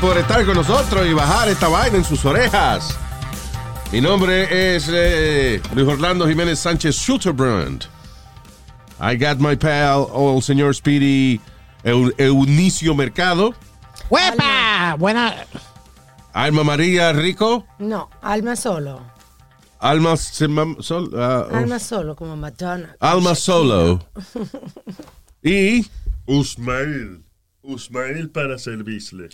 Por estar con nosotros y bajar esta vaina en sus orejas. Mi nombre es eh, Luis Orlando Jiménez Sánchez Schulterbrand. I got my pal, el señor Speedy Eu- Eunicio Mercado. ¡Huepa! Buena. Alma María Rico. No, alma solo. Alma, Sol- oh. Alma solo, como Madonna. Alma Solo. Y Usmail. Usmail para servirle.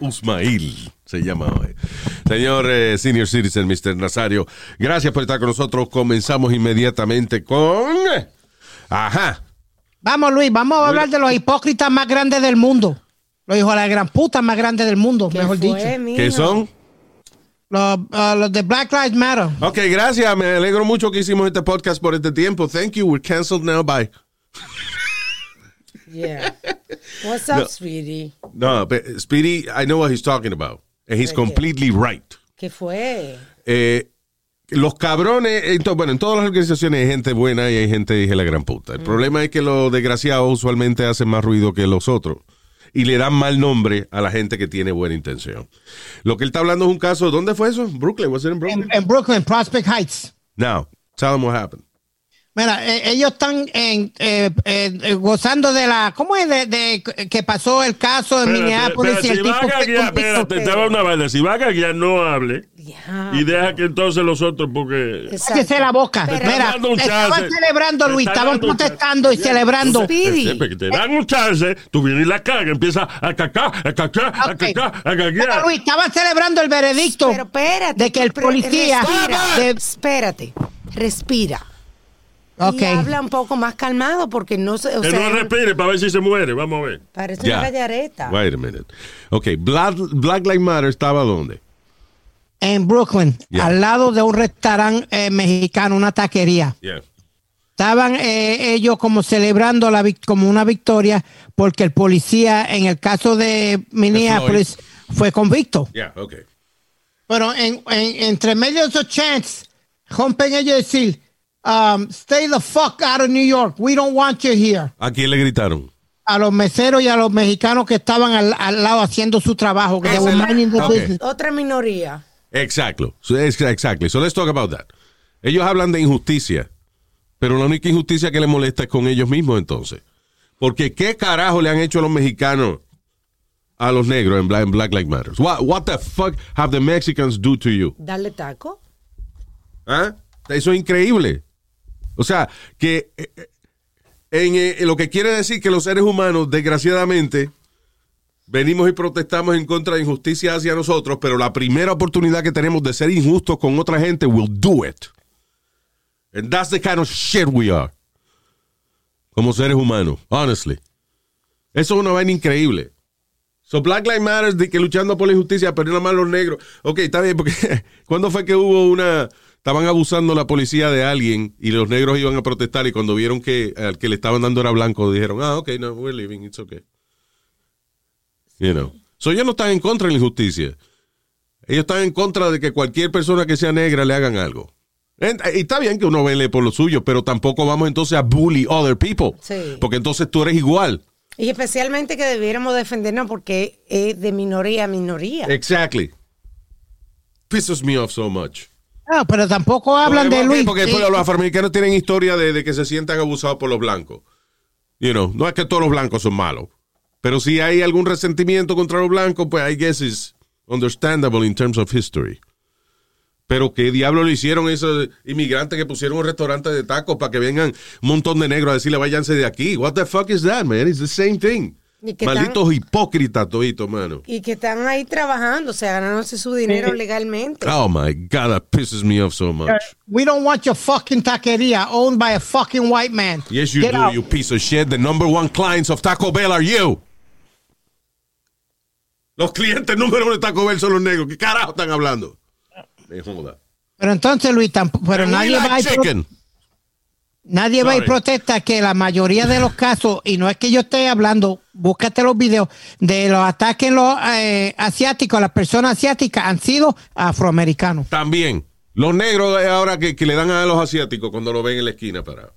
Usmail se llama hoy. Señor eh, Senior Citizen, Mr. Nazario, gracias por estar con nosotros. Comenzamos inmediatamente con... Ajá. Vamos, Luis, vamos a hablar de los hipócritas más grandes del mundo. Los hijos de la gran puta más grandes del mundo, ¿Qué mejor fue, dicho. mijo? ¿Qué son? Los, ah, los de Black Lives Matter. Ok, gracias. Me alegro mucho que hicimos este podcast por este tiempo. Thank you. We're canceled now. Bye. Yeah. What's up, sweetie? No, but Speedy, I know what he's talking about. And he's completely right. ¿Qué fue? Eh, los cabrones, entonces, bueno, en todas las organizaciones hay gente buena y hay gente de la gran puta. El problema es que los desgraciados usualmente hacen más ruido que los otros y le dan mal nombre a la gente que tiene buena intención. Lo que él está hablando es un caso, ¿dónde fue eso? Brooklyn, was it in Brooklyn? En Brooklyn, Prospect Heights. Now, tell them what happened. Mira, eh, ellos están en, eh, eh, gozando de la. ¿Cómo es? De, de que pasó el caso en Minneapolis y si el va tipo a gaguear, espérate, te va una vaina. Si va a gaguear, no hable. Ya. Y deja que entonces los otros, porque. Cállese la boca. Pero- Mira, dando un estaban celebrando, Luis. Estaban chance. protestando y celebrando. Que te dan un chance, tú vienes y la caga, empieza a cacar, a cacar, a Ok. cacar, a Mira, gaguear. Luis, estaban celebrando el veredicto Pero espérate. de que el policía. Respira. de- Espérate. Respira. Y habla un poco más calmado porque no se. O Que sea, no respire para ver si se muere. Vamos a ver. parece una gallareta. Wait a minute. Ok, Black, Black Lives Matter estaba ¿dónde? en Brooklyn, Yeah. al lado de un restaurante eh, mexicano, una taquería. Yeah. Estaban eh, ellos como celebrando la como una victoria porque el policía en el caso de Minneapolis fue convicto. Yeah, ok. Pero en, en- entre medio de esos chants, rompen ellos decir, um, stay the fuck out of New York, we don't want you here. ¿A quién le gritaron? A los meseros y a los mexicanos que estaban al, al lado haciendo su trabajo. que. Otra minoría. Exacto. Exactly. So let's talk about that. Ellos hablan de injusticia, pero la única injusticia que les molesta es con ellos mismos entonces. Porque ¿qué carajo le han hecho a los mexicanos a los negros en Black, en Black Lives Matter? What, what the fuck have the Mexicans do to you? Darle taco. ¿Ah? Eso es increíble. O sea, que eh, eh, en, eh, lo que quiere decir que los seres humanos, desgraciadamente, venimos y protestamos en contra de injusticia hacia nosotros, pero la primera oportunidad que tenemos de ser injustos con otra gente, we'll do it. And that's the kind of shit we are. Como seres humanos, honestly. Eso es una vaina increíble. So Black Lives Matter de que luchando por la injusticia, pero nada más los negros. Ok, está bien, porque ¿cuándo fue que hubo una... Estaban abusando la policía de alguien y los negros iban a protestar y cuando vieron que al que le estaban dando era blanco, dijeron, ah, ok, no, we're leaving, it's okay. You know. So ellos no están en contra de la injusticia. Ellos están en contra de que cualquier persona que sea negra le hagan algo. Y está bien que uno vele por lo suyo, pero tampoco vamos entonces a bully other people. Sí. Porque entonces tú eres igual. Y especialmente que debiéramos defendernos porque es de minoría a minoría. Exactly. Pisses me off so much. Ah, pero tampoco hablan Porque- de Luis. Porque Sí. los afroamericanos tienen historia de, de que se sientan abusados por los blancos. You know, no es que todos los blancos son malos. Pero si hay algún resentimiento contra los blancos, pues I guess is understandable in terms of history. Pero qué diablo le hicieron esos inmigrantes que pusieron un restaurante de tacos para que vengan un montón de negros a decirle váyanse de aquí. What the fuck is that, man? It's the same thing. Y que Malditos hipócritas toditos, mano. Y que están ahí trabajando, o sea, ganándose su dinero legalmente. Oh my God, that pisses me off so much. We don't want your fucking taquería owned by a fucking white man. Yes, you Get do, out. you piece of shit. The number one clients of Taco Bell are you. Los clientes número uno de Taco Bell son los negros. ¿Qué carajo están hablando? Me joda. Pero entonces, Luis, tampoco, pero nadie like va, y nadie va y Sorry. protesta que la mayoría de los casos, y no es que yo esté hablando, búscate los videos de los ataques en los eh, asiáticos, las personas asiáticas han sido afroamericanos. También. Los negros ahora que, que le dan a los asiáticos cuando lo ven en la esquina para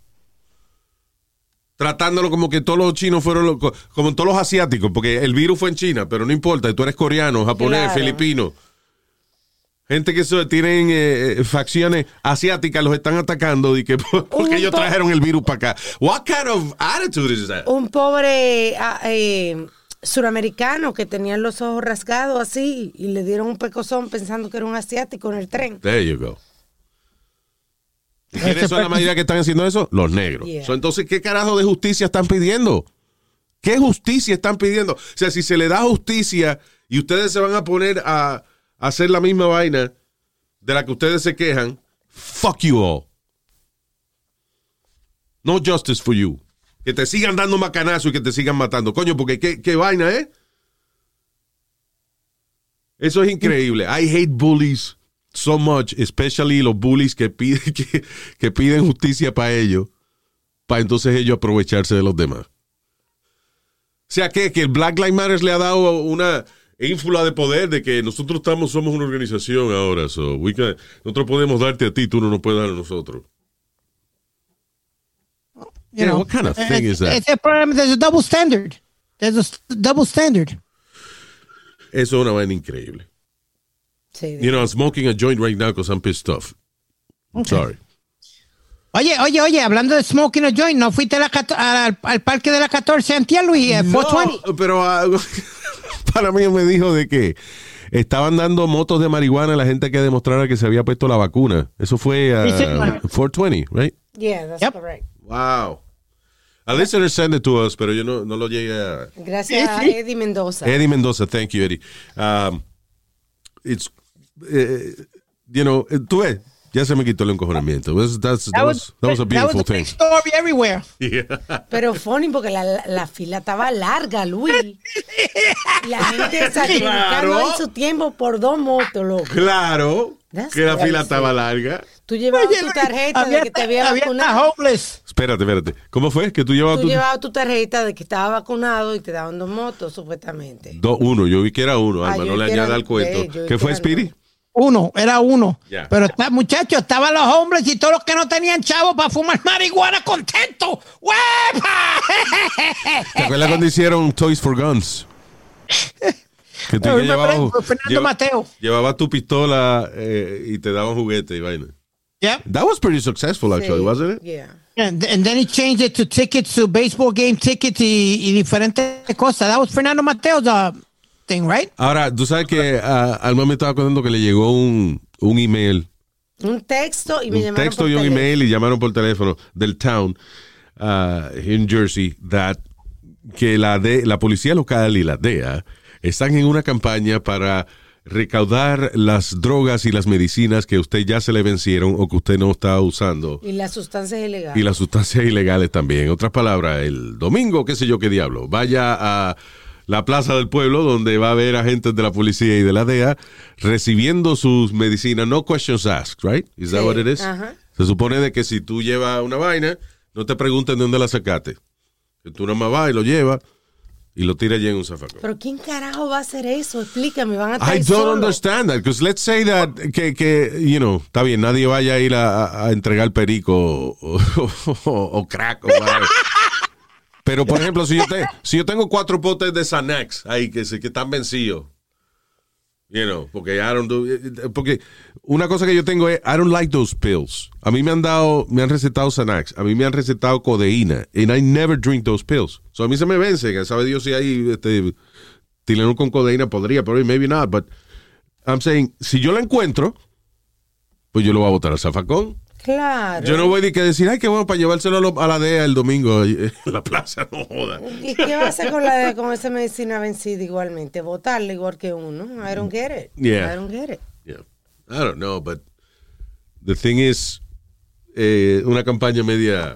tratándolo como que todos los chinos fueron los- como todos los asiáticos, porque el virus fue en China, pero no importa, tú eres coreano, japonés, Claro. filipino. Gente que so- tienen eh, facciones asiáticas los están atacando y que porque ellos trajeron el virus para acá. What kind of attitude is that? Un pobre ah, eh, suramericano que tenía los ojos rasgados así y le dieron un pecozón pensando que era un asiático en el tren. There you go. ¿Y ¿Quiénes son la mayoría que están haciendo eso? Los negros. Yeah. So, entonces, ¿qué carajo de justicia están pidiendo? ¿Qué justicia están pidiendo? O sea, si se le da justicia y ustedes se van a poner a, a hacer la misma vaina de la que ustedes se quejan, fuck you all. No justice for you. Que te sigan dando macanazo y que te sigan matando. Coño, porque qué, qué vaina, ¿eh? Eso es increíble. I hate bullies so much, especially los bullies que piden, que, que piden justicia para ellos, para entonces ellos aprovecharse de los demás. O sea, que, que el Black Lives Matter le ha dado una ínfula de poder de que nosotros estamos, somos una organización ahora. So we can- nosotros podemos darte a ti, tú no nos puedes dar a nosotros. You Yeah, know. what kind of thing is that? Ese es el problema, there's a double standard. There's a double standard. Eso es una vaina increíble. Sí, You know, I'm smoking a joint right now because I'm pissed off. I'm sorry. Oye, oye, oye, hablando de smoking a joint, ¿no fuiste a la al, al parque de la 14 antier, Luis? Eh, 420. No, pero ah, para mí me dijo de que estaban dando motos de marihuana a la gente que demostrara que se había puesto la vacuna. Eso fue ah, Sí, señor. 420, right? Yeah, that's Yep. correct. Wow. A listener sent it to us, pero yo no, no lo llegué a... Gracias a. Eddie Mendoza. Eddie Mendoza, thank you, Eddie. Um, it's, eh, you know, tú ves, ya se me quitó el encojonamiento. That's- that's- that, was, that was a beautiful that was a thing. big story everywhere. Pero funny porque la, la- la fila estaba larga, Luis. La gente sacrificando Claro. ahí su tiempo por dos motos, loco. Claro, That's que la fila estaba larga. Tú llevabas Oye, tu tarjeta había de que te había había vacunado. homeless. Espérate, espérate. ¿Cómo fue? Que tú llevabas Tú tu... llevabas tu tarjeta de que estaba vacunado y te daban dos motos, supuestamente. Do- uno, yo vi que era uno, Ah, Alma, yo no le añada al cuento. ¿Qué fue, Speedy? dos. Uno, era uno. Pero está, muchachos, estaban los hombres y todos los que no tenían chavos para fumar marihuana contentos. ¡Huepa! ¿Te acuerdas cuando hicieron Toys for Guns? Que tú Yo que me llevabas, acuerdo, Fernando lleva- Mateo. llevabas tu pistola eh, y te daban juguete y vaina. Yep. That was pretty successful, actually, Sí, wasn't it? Yeah. And, and then he changed it to tickets, to baseball game tickets y, y diferentes cosas. That was Fernando Mateo's uh, thing, right? Ahora, tú sabes que ah, Alma me estaba contando que le llegó un, un email, Un texto y me un llamaron texto por y un teléfono. email y llamaron por teléfono del town ah, en Jersey that que la de la policía local y la DEA están en una campaña para recaudar las drogas y las medicinas que a usted ya se le vencieron o que usted no está usando Y las sustancias ilegales. y las sustancias ilegales también. En otras palabras, el domingo, qué sé yo qué diablo, vaya a la plaza del pueblo donde va a haber agentes de la policía y de la DEA recibiendo sus medicinas, no questions asked, right? Is that Sí, what it is? ajá. Se supone de que si tú llevas una vaina, no te pregunten de dónde la sacaste. Que tú nada más vas y lo llevas y lo tiras allí en un zafacón. Pero ¿quién carajo va a hacer eso? Explícame, van a estar I don't understand that, because let's say that, que, que, you know, está bien, nadie vaya a ir a, a entregar perico o, o- o crack o. Pero, por ejemplo, si yo, te- si yo tengo cuatro potes de Xanax ahí que, que están vencidos, you know, porque I don't do, porque una cosa que yo tengo es, I don't like those pills. A mí me han dado, me han recetado Xanax, a mí me han recetado codeína, and I never drink those pills. So a mí se me vencen, sabe Dios si hay, este, Tylenol con codeína podría, pero maybe not, but I'm saying, si yo la encuentro, pues yo lo voy a botar al zafacón. Claro. Yo no voy a que decir, ay, qué bueno, para llevárselo a, lo- a la DEA el domingo en la plaza, no joda. ¿Y qué va a hacer con, la, con esa medicina vencida igualmente? Votarla igual que uno. I don't get it. Yeah. I don't get it. Yeah. I don't know, but the thing is, eh, una campaña media,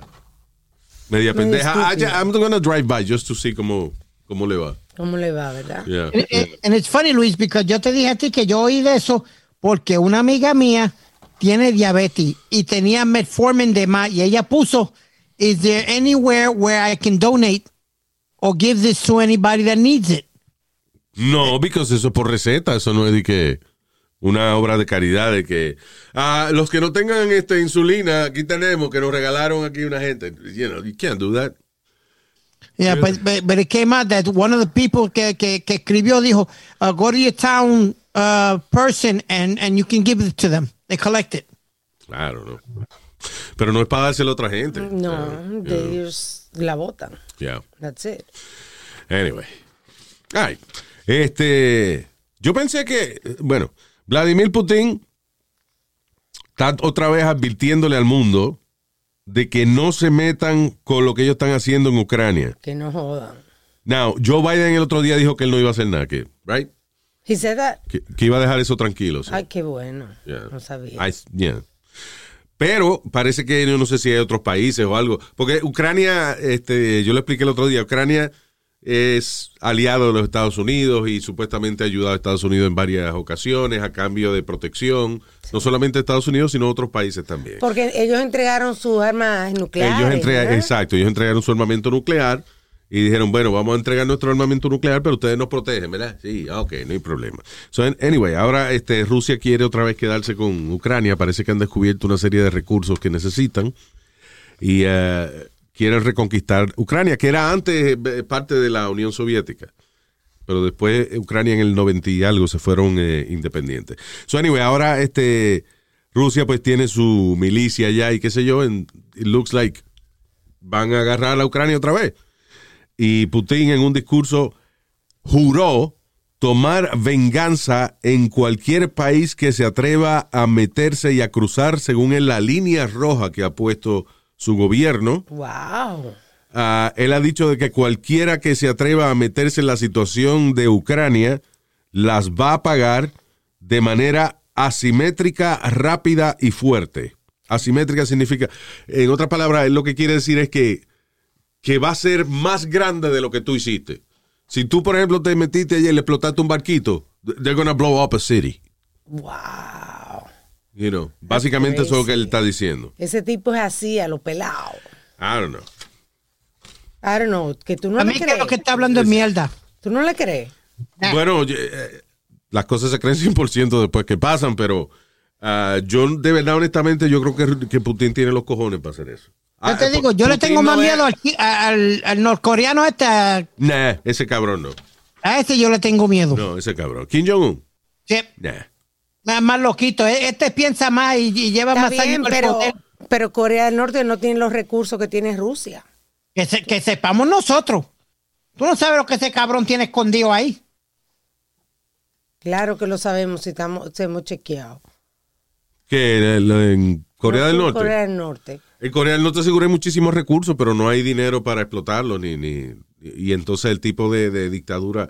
media pendeja. I, estúpida. I'm gonna drive by just to see cómo, ¿Cómo le va? ¿Cómo le va, verdad? Yeah. Eh, eh, And it's funny, Luis, porque yo te dije a ti que yo oí de eso porque una amiga mía tiene diabetes y tenía metformin de más y ella puso, is there anywhere where I can donate or give this to anybody that needs it? No, because eso es por receta, eso no es de que una obra de caridad de que ah, los que no tengan este insulina, aquí tenemos que nos regalaron aquí una gente. You know, you can't do that. Yeah, but, but, but it came out that one of the people que, que, que escribió dijo, uh, go to your town uh, person and, and you can give it to them. They collect it. Claro, no. Pero no es para dárselo a otra gente. No, de ellos la votan. Yeah. That's it. Anyway. Ay, este, yo pensé que, bueno, Vladimir Putin está otra vez advirtiéndole al mundo de que no se metan con lo que ellos están haciendo en Ucrania. Que no jodan. Now, Joe Biden el otro día dijo que él no iba a hacer nada, que, right? He said that. Que, que iba a dejar eso tranquilo. sí. Ay, qué bueno. Yeah. No sabía. I- yeah. Pero parece que yo no sé si hay otros países o algo. Porque Ucrania, este, yo le expliqué el otro día, Ucrania es aliado de los Estados Unidos y supuestamente ha ayudado a Estados Unidos en varias ocasiones a cambio de protección. No solamente Estados Unidos, sino otros países también. Porque ellos entregaron sus armas nucleares. Ellos entregan, ¿verdad? exacto, ellos entregaron su armamento nuclear y dijeron, bueno, vamos a entregar nuestro armamento nuclear, pero ustedes nos protegen, ¿verdad? Sí, ah, ok, no hay problema. So, an- anyway, ahora este, Rusia quiere otra vez quedarse con Ucrania, parece que han descubierto una serie de recursos que necesitan y eh, quieren reconquistar Ucrania, que era antes eh, parte de la Unión Soviética. Pero después eh, Ucrania en el 90 y algo se fueron independientes. So anyway, ahora este Rusia pues tiene su milicia allá y qué sé yo, it looks like van a agarrar a Ucrania otra vez. Y Putin en un discurso juró tomar venganza en cualquier país que se atreva a meterse y a cruzar según en la línea roja que ha puesto su gobierno. Wow. Ah, él ha dicho de que cualquiera que se atreva a meterse en la situación de Ucrania las va a pagar de manera asimétrica, rápida y fuerte. Asimétrica significa, en otras palabras, él lo que quiere decir es que, que va a ser más grande de lo que tú hiciste. Si tú, por ejemplo, te metiste allí y le explotaste un barquito, they're gonna blow up a city. Wow. You know, básicamente eso es lo que él está diciendo. Ese tipo es así, a lo pelado. I don't know. I don't know, que tú no A le mí que crees. lo que está hablando es mierda. Tú no le crees. Bueno, yo, eh, las cosas se creen 100% después que pasan, pero ah, yo de verdad, honestamente, yo creo que, que Putin tiene los cojones para hacer eso. Yo Ah, te eh, digo, yo le tengo no más es- miedo al, al, al norcoreano este, a, Nah, ese cabrón no. a ese yo le tengo miedo. No, ese cabrón. Kim Jong-un. Sí, Nah. más, más loquito. E- Este piensa más y, y lleva Está más bien, años pero, poder. pero Corea del Norte no tiene los recursos que tiene Rusia. Que, se- que sepamos nosotros. Tú no sabes lo que ese cabrón tiene escondido ahí. Claro que lo sabemos si estamos, si hemos chequeado. Que en, Corea No, del Norte. Corea del Norte. En Corea del Norte seguro hay muchísimos recursos, pero no hay dinero para explotarlos. Ni, ni, y entonces el tipo de, de dictadura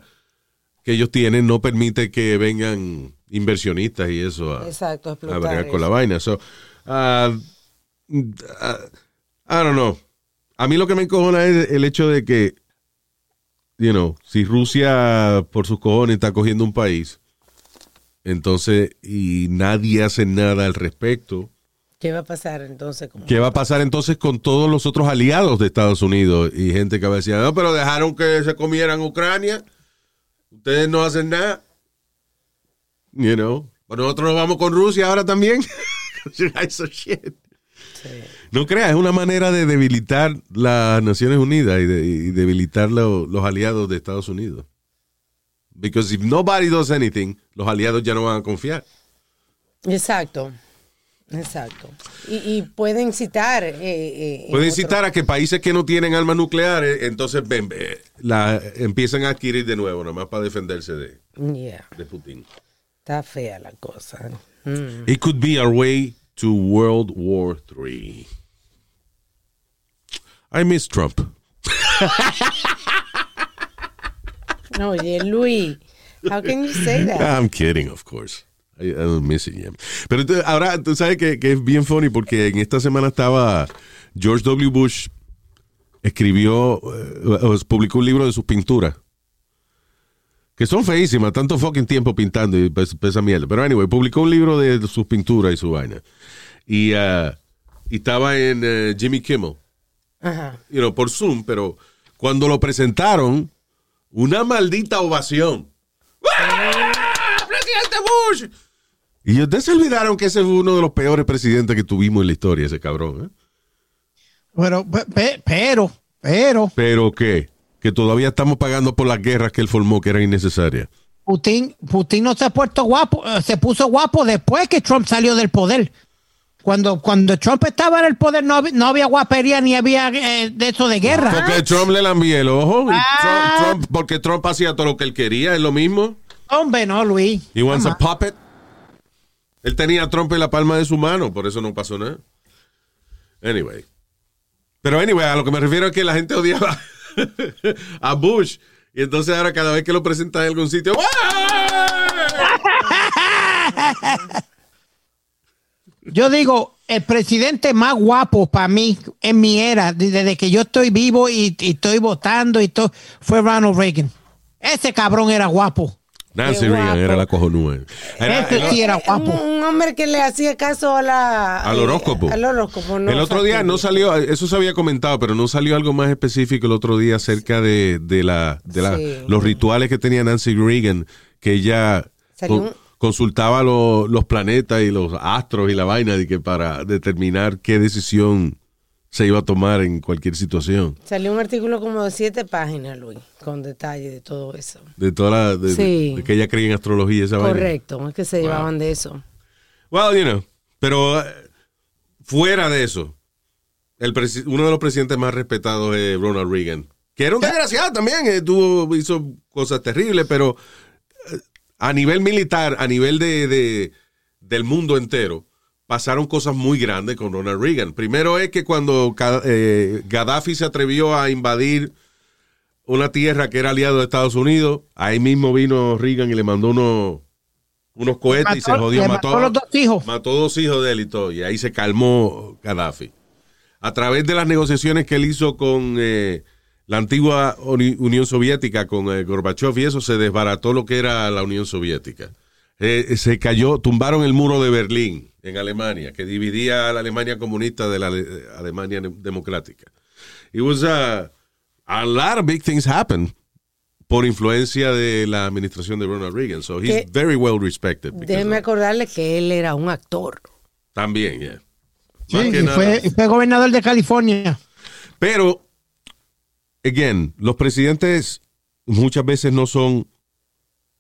que ellos tienen no permite que vengan inversionistas y eso a, Exacto, a bregar con la eso. vaina. So, ah, ah, I don't know. A mí lo que me encojona es el hecho de que, you know, si Rusia por sus cojones está cogiendo un país, entonces, y nadie hace nada al respecto, ¿Qué va a pasar entonces? con- ¿Qué va a pasar entonces con todos los otros aliados de Estados Unidos y gente que va a decir, no, pero dejaron que se comieran Ucrania, ustedes no hacen nada, you know, pero nosotros nos vamos con Rusia ahora también. You guys are shit. No creas, es una manera de debilitar las Naciones Unidas y, de, y debilitar lo- los aliados de Estados Unidos. Because if nobody does anything, los aliados ya no van a confiar. Exacto. Exacto. Y, y pueden citar. eh, eh, en Pueden citar a que países que no tienen armas nucleares, entonces ven, la, empiezan a adquirir de nuevo, nomás para defenderse de, Yeah, de Putin. está fea la cosa. Mm. It could be our way to World War III. I miss Trump. No, oye, Luis, how can you say that? I'm kidding, of course. I, I. Pero entonces, ahora, tú sabes que, que es bien funny porque en esta semana estaba George W. Bush escribió, eh, publicó un libro de sus pinturas que son feísimas, tanto fucking tiempo pintando y pues, esa mierda. Pero anyway, publicó un libro de sus pinturas y su vaina. Y, ah, y estaba en eh, Jimmy Kimmel, Ajá. you know, por Zoom, pero cuando lo presentaron, una maldita ovación. ¡Ah! ¡Presidente Bush! Y ustedes se olvidaron que ese fue uno de los peores presidentes que tuvimos en la historia, ese cabrón. ¿eh? Pe- pe- pero, pero, Pero qué, que todavía estamos pagando por las guerras que él formó que eran innecesarias. Putin, Putin no se ha puesto guapo, eh, se puso guapo después que Trump salió del poder. Cuando, cuando Trump estaba en el poder no, no había guapería ni había eh, de eso de guerra. Porque Trump le lambía el ojo. Ah. Trump- Trump- porque Trump hacía todo lo que él quería, es lo mismo. Hombre, no, Luis. He wants a puppet. Él tenía a Trump en la palma de su mano, por eso no pasó nada. Anyway. Pero anyway, a lo que me refiero es que la gente odiaba a Bush. Y entonces ahora cada vez que lo presentan en algún sitio. Yo digo, el presidente más guapo para mí en mi era, desde que yo estoy vivo y, y estoy votando y todo, fue Ronald Reagan. Ese cabrón era guapo. Nancy Reagan era la cojonúa. Era- Ese era- sí era Un, guapo. un hombre que le hacía caso a la, Al eh, horóscopo. al horóscopo, no el otro día no salió, eso se había comentado, pero no salió algo más específico el otro día acerca de, de la, de la- Sí. los rituales que tenía Nancy Reagan, que ella con- consultaba lo- los planetas y los astros y la vaina de que para determinar qué decisión se iba a tomar en cualquier situación. Salió un artículo como de siete páginas, Luis, con detalle de todo eso. De toda la, de, Sí. de que ella creía en astrología esa vaina. Correcto, es que se llevaban de eso. Well, you know, pero eh, fuera de eso, el uno de los presidentes más respetados es Ronald Reagan, que era un desgraciado también, eh, tuvo, hizo cosas terribles, pero eh, a nivel militar, a nivel de, de- del mundo entero, pasaron cosas muy grandes con Ronald Reagan. Primero es que cuando eh, Gaddafi se atrevió a invadir una tierra que era aliado de Estados Unidos, ahí mismo vino Reagan y le mandó unos, unos cohetes y se jodió, mató, mató a los dos hijos. mató dos hijos de él y todo, y ahí se calmó Gaddafi. A través de las negociaciones que él hizo con eh, la antigua Uni- Unión Soviética, con eh, Gorbachev y eso, se desbarató lo que era la Unión Soviética. Eh, se cayó, tumbaron el muro de Berlín en Alemania, que dividía a la Alemania comunista de la Ale- Alemania democrática. It was a, a lot of big things happened por influencia de la administración de Ronald Reagan. So he's Que- very well respected. Déjeme acordarle que él era un actor. también, yeah. Sí, y fue, fue gobernador de California. Pero, again, los presidentes muchas veces no son,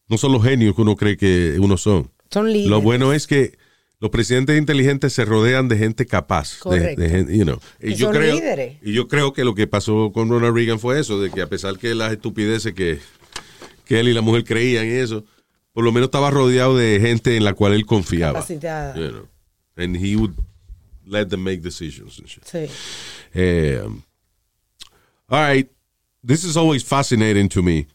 no son los genios que uno cree que uno son. Son líderes. Lo bueno es que los presidentes inteligentes se rodean de gente capaz. Correcto. de gente, you know. Y, Y yo son creo, líderes. y yo creo que lo que pasó con Ronald Reagan fue eso, de que a pesar que las estupideces que, que él y la mujer creían y eso, por lo menos estaba rodeado de gente en la cual él confiaba. Capacitada. You know. And he would let them make decisions and shit. Sí. Eh, all right. This is always fascinating to me.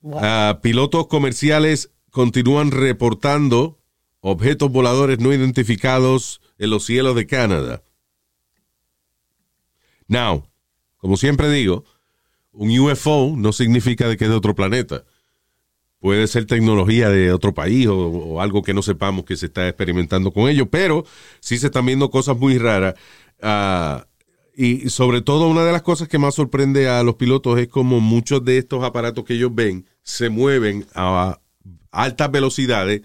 Wow. Ah, pilotos comerciales continúan reportando objetos voladores no identificados en los cielos de Canadá. Now, como siempre digo, un UFO no significa de que es de otro planeta. Puede ser tecnología de otro país o, algo que no sepamos que se está experimentando con ello, pero sí se están viendo cosas muy raras. Ah, y sobre todo una de las cosas que más sorprende a los pilotos es como muchos de estos aparatos que ellos ven se mueven a altas velocidades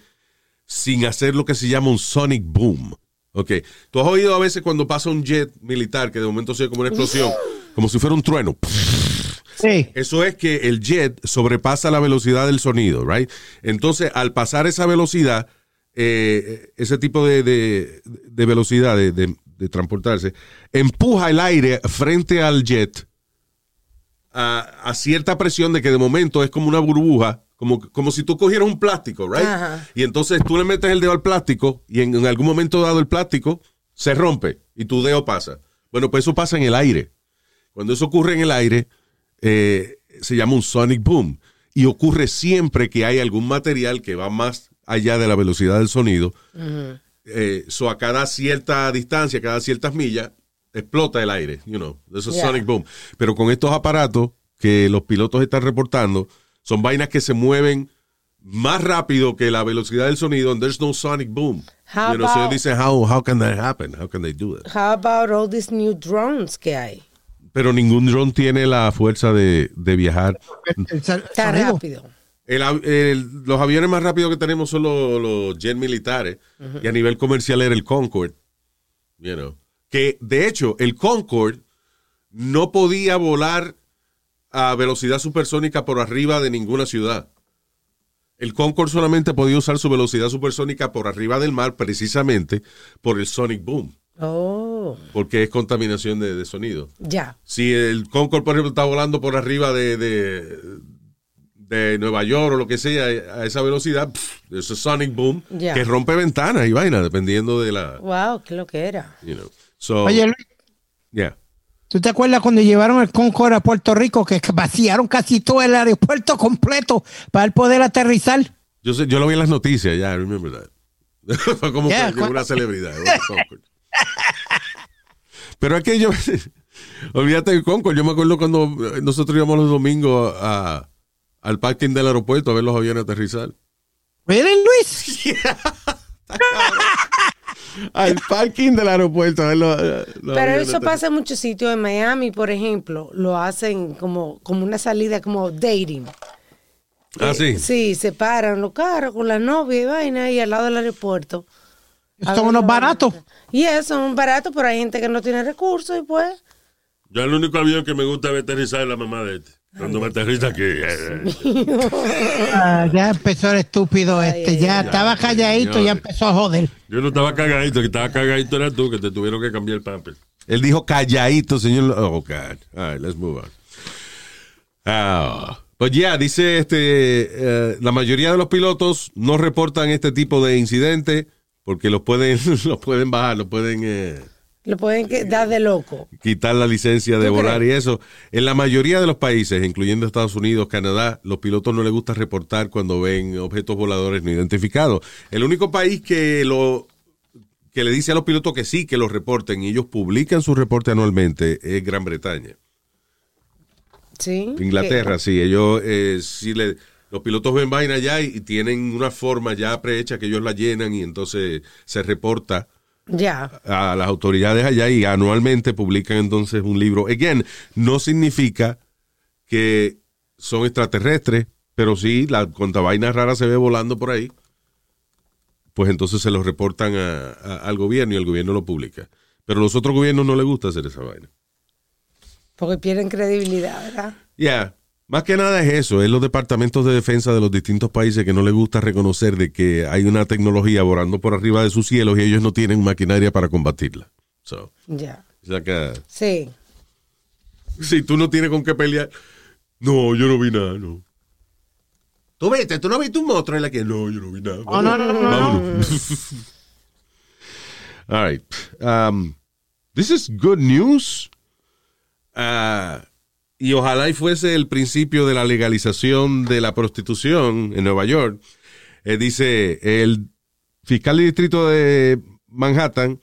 sin hacer lo que se llama un sonic boom. Ok, tú has oído a veces cuando pasa un jet militar que de momento se como una explosión, como si fuera un trueno. Sí. Eso es que el jet sobrepasa la velocidad del sonido, right? Entonces, al pasar esa velocidad, eh, ese tipo de, de- de velocidad de, de- de transportarse, empuja el aire frente al jet a, a cierta presión de que de momento es como una burbuja, como, como si tú cogieras un plástico, right? Ajá. Y entonces tú le metes el dedo al plástico y en, en algún momento dado el plástico se rompe y tu dedo pasa. Bueno, pues eso pasa en el aire. Cuando eso ocurre en el aire, eh, se llama un sonic boom. Y ocurre siempre que hay algún material que va más allá de la velocidad del sonido. Eh, so a cada cierta distancia, cada ciertas millas, explota el aire, you know. Eso es Yeah. sonic boom. Pero con estos aparatos que los pilotos están reportando, Son vainas que se mueven más rápido que la velocidad del sonido. And there's no sonic boom. How You know, so about- dicen, how, how can that happen? How can they do that? How about all these new drones que hay? Pero ningún dron tiene la fuerza de, de viajar. Sonido. rápido. El av- el- los aviones más rápidos que tenemos son los, los jet militares. Y a nivel comercial era el Concorde. You know. Que de hecho, el Concorde no podía volar a velocidad supersónica por arriba de ninguna ciudad. El Concorde solamente podía usar su velocidad supersónica por arriba del mar, precisamente por el sonic boom, Oh, porque es contaminación de, de sonido. ya. Si el Concorde, por ejemplo, está volando por arriba de, de, de Nueva York o lo que sea, a esa velocidad, pff, es un sonic boom Ya. que rompe ventanas y vaina, dependiendo de la, Wow, qué lo que era. you know. So, Oye, Luis, yeah. ¿Tú te acuerdas cuando llevaron el Concorde a Puerto Rico que vaciaron casi todo el aeropuerto completo para poder aterrizar? Yo, sé, yo lo vi en las noticias, ya, remember that. Fue como Yeah, que una celebridad. Pero es que yo, olvídate del Concorde, yo me acuerdo cuando nosotros íbamos los domingos a, al parking del aeropuerto a ver los aviones aterrizar. ¿Really, Luis? al parking del aeropuerto. Pero eso pasa en muchos sitios. En Miami, por ejemplo, lo hacen como, como una salida, como dating. Ah, sí. Sí, se paran los carros con la novia y vaina ahí al lado del aeropuerto. Son unos baratos. Y eso, son baratos, pero hay gente que no tiene recursos y pues... Yo el único avión que me gusta ver aterrizar es la mamá de este. Cuando me aterriza aquí. eh, Ah, ya empezó el estúpido este. Ya estaba calladito, ya señores. empezó a joder. Yo no estaba cagadito, que estaba cagadito era tú, que te tuvieron que cambiar el pamper. Él dijo calladito, señor. Oh, God. All right, let's move on. Ah, pues ya, dice este, eh, la mayoría de los pilotos no reportan este tipo de incidentes porque los pueden, los pueden bajar, los pueden eh, Lo pueden dar de loco. quitar la licencia de ¿Tú volar crees? y eso. En la mayoría de los países, incluyendo Estados Unidos, Canadá, los pilotos no les gusta reportar cuando ven objetos voladores no identificados. El único país que lo que le dice a los pilotos que sí, que los reporten y ellos publican su reporte anualmente es Gran Bretaña. Sí. Inglaterra, sí, ellos eh, sí le los pilotos ven vaina allá y, y tienen una forma ya prehecha que ellos la llenan y entonces se reporta A las autoridades allá y anualmente publican entonces un libro. Again, no significa que son extraterrestres, pero sí, la cuanta vaina rara se ve volando por ahí, pues entonces se los reportan a- a- al gobierno y el gobierno lo publica. Pero a los otros gobiernos no les gusta hacer esa vaina. Porque pierden credibilidad, ¿verdad? Ya, más que nada es eso, es los departamentos de defensa de los distintos países que no les gusta reconocer de que hay una tecnología volando por arriba de sus cielos y ellos no tienen maquinaria para combatirla. So, Ya. o sea que Sí. si tú no tienes con qué pelear, no, yo no vi nada, no. Tú viste, tú no viste un monstruo en la que no, yo no vi nada. Oh, no, no, no, no. Vámonos. All right. Um, this is good news. Ah, y ojalá y fuese el principio de la legalización de la prostitución en Nueva York. Eh, dice, el fiscal de distrito de Manhattan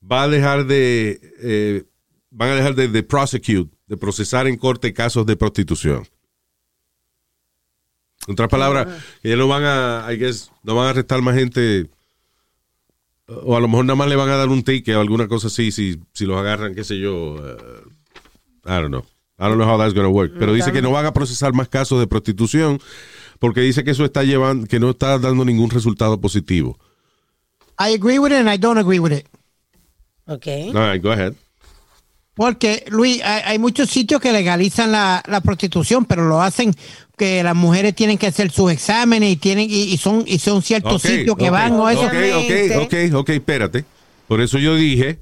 va a dejar de, eh, van a dejar de, de prosecute, de procesar en corte casos de prostitución. En otras palabras, que ya no van a, I guess, no van a arrestar más gente, o a lo mejor nada más le van a dar un ticket o alguna cosa así, si, si los agarran, qué sé yo. eh, I don't know. I don't know how that's going to work. Pero dice que no van a procesar más casos de prostitución porque dice que eso está llevando, que no está dando ningún resultado positivo. I agree with it and I don't agree with it. Ok. All right, go ahead. Porque, Luis, hay, hay muchos sitios que legalizan la, la prostitución, pero lo hacen que las mujeres tienen que hacer sus exámenes y tienen y, y son y son ciertos Ok, sitios que ok, van o eso. Ok, ok, ok, ok, espérate. Por eso yo dije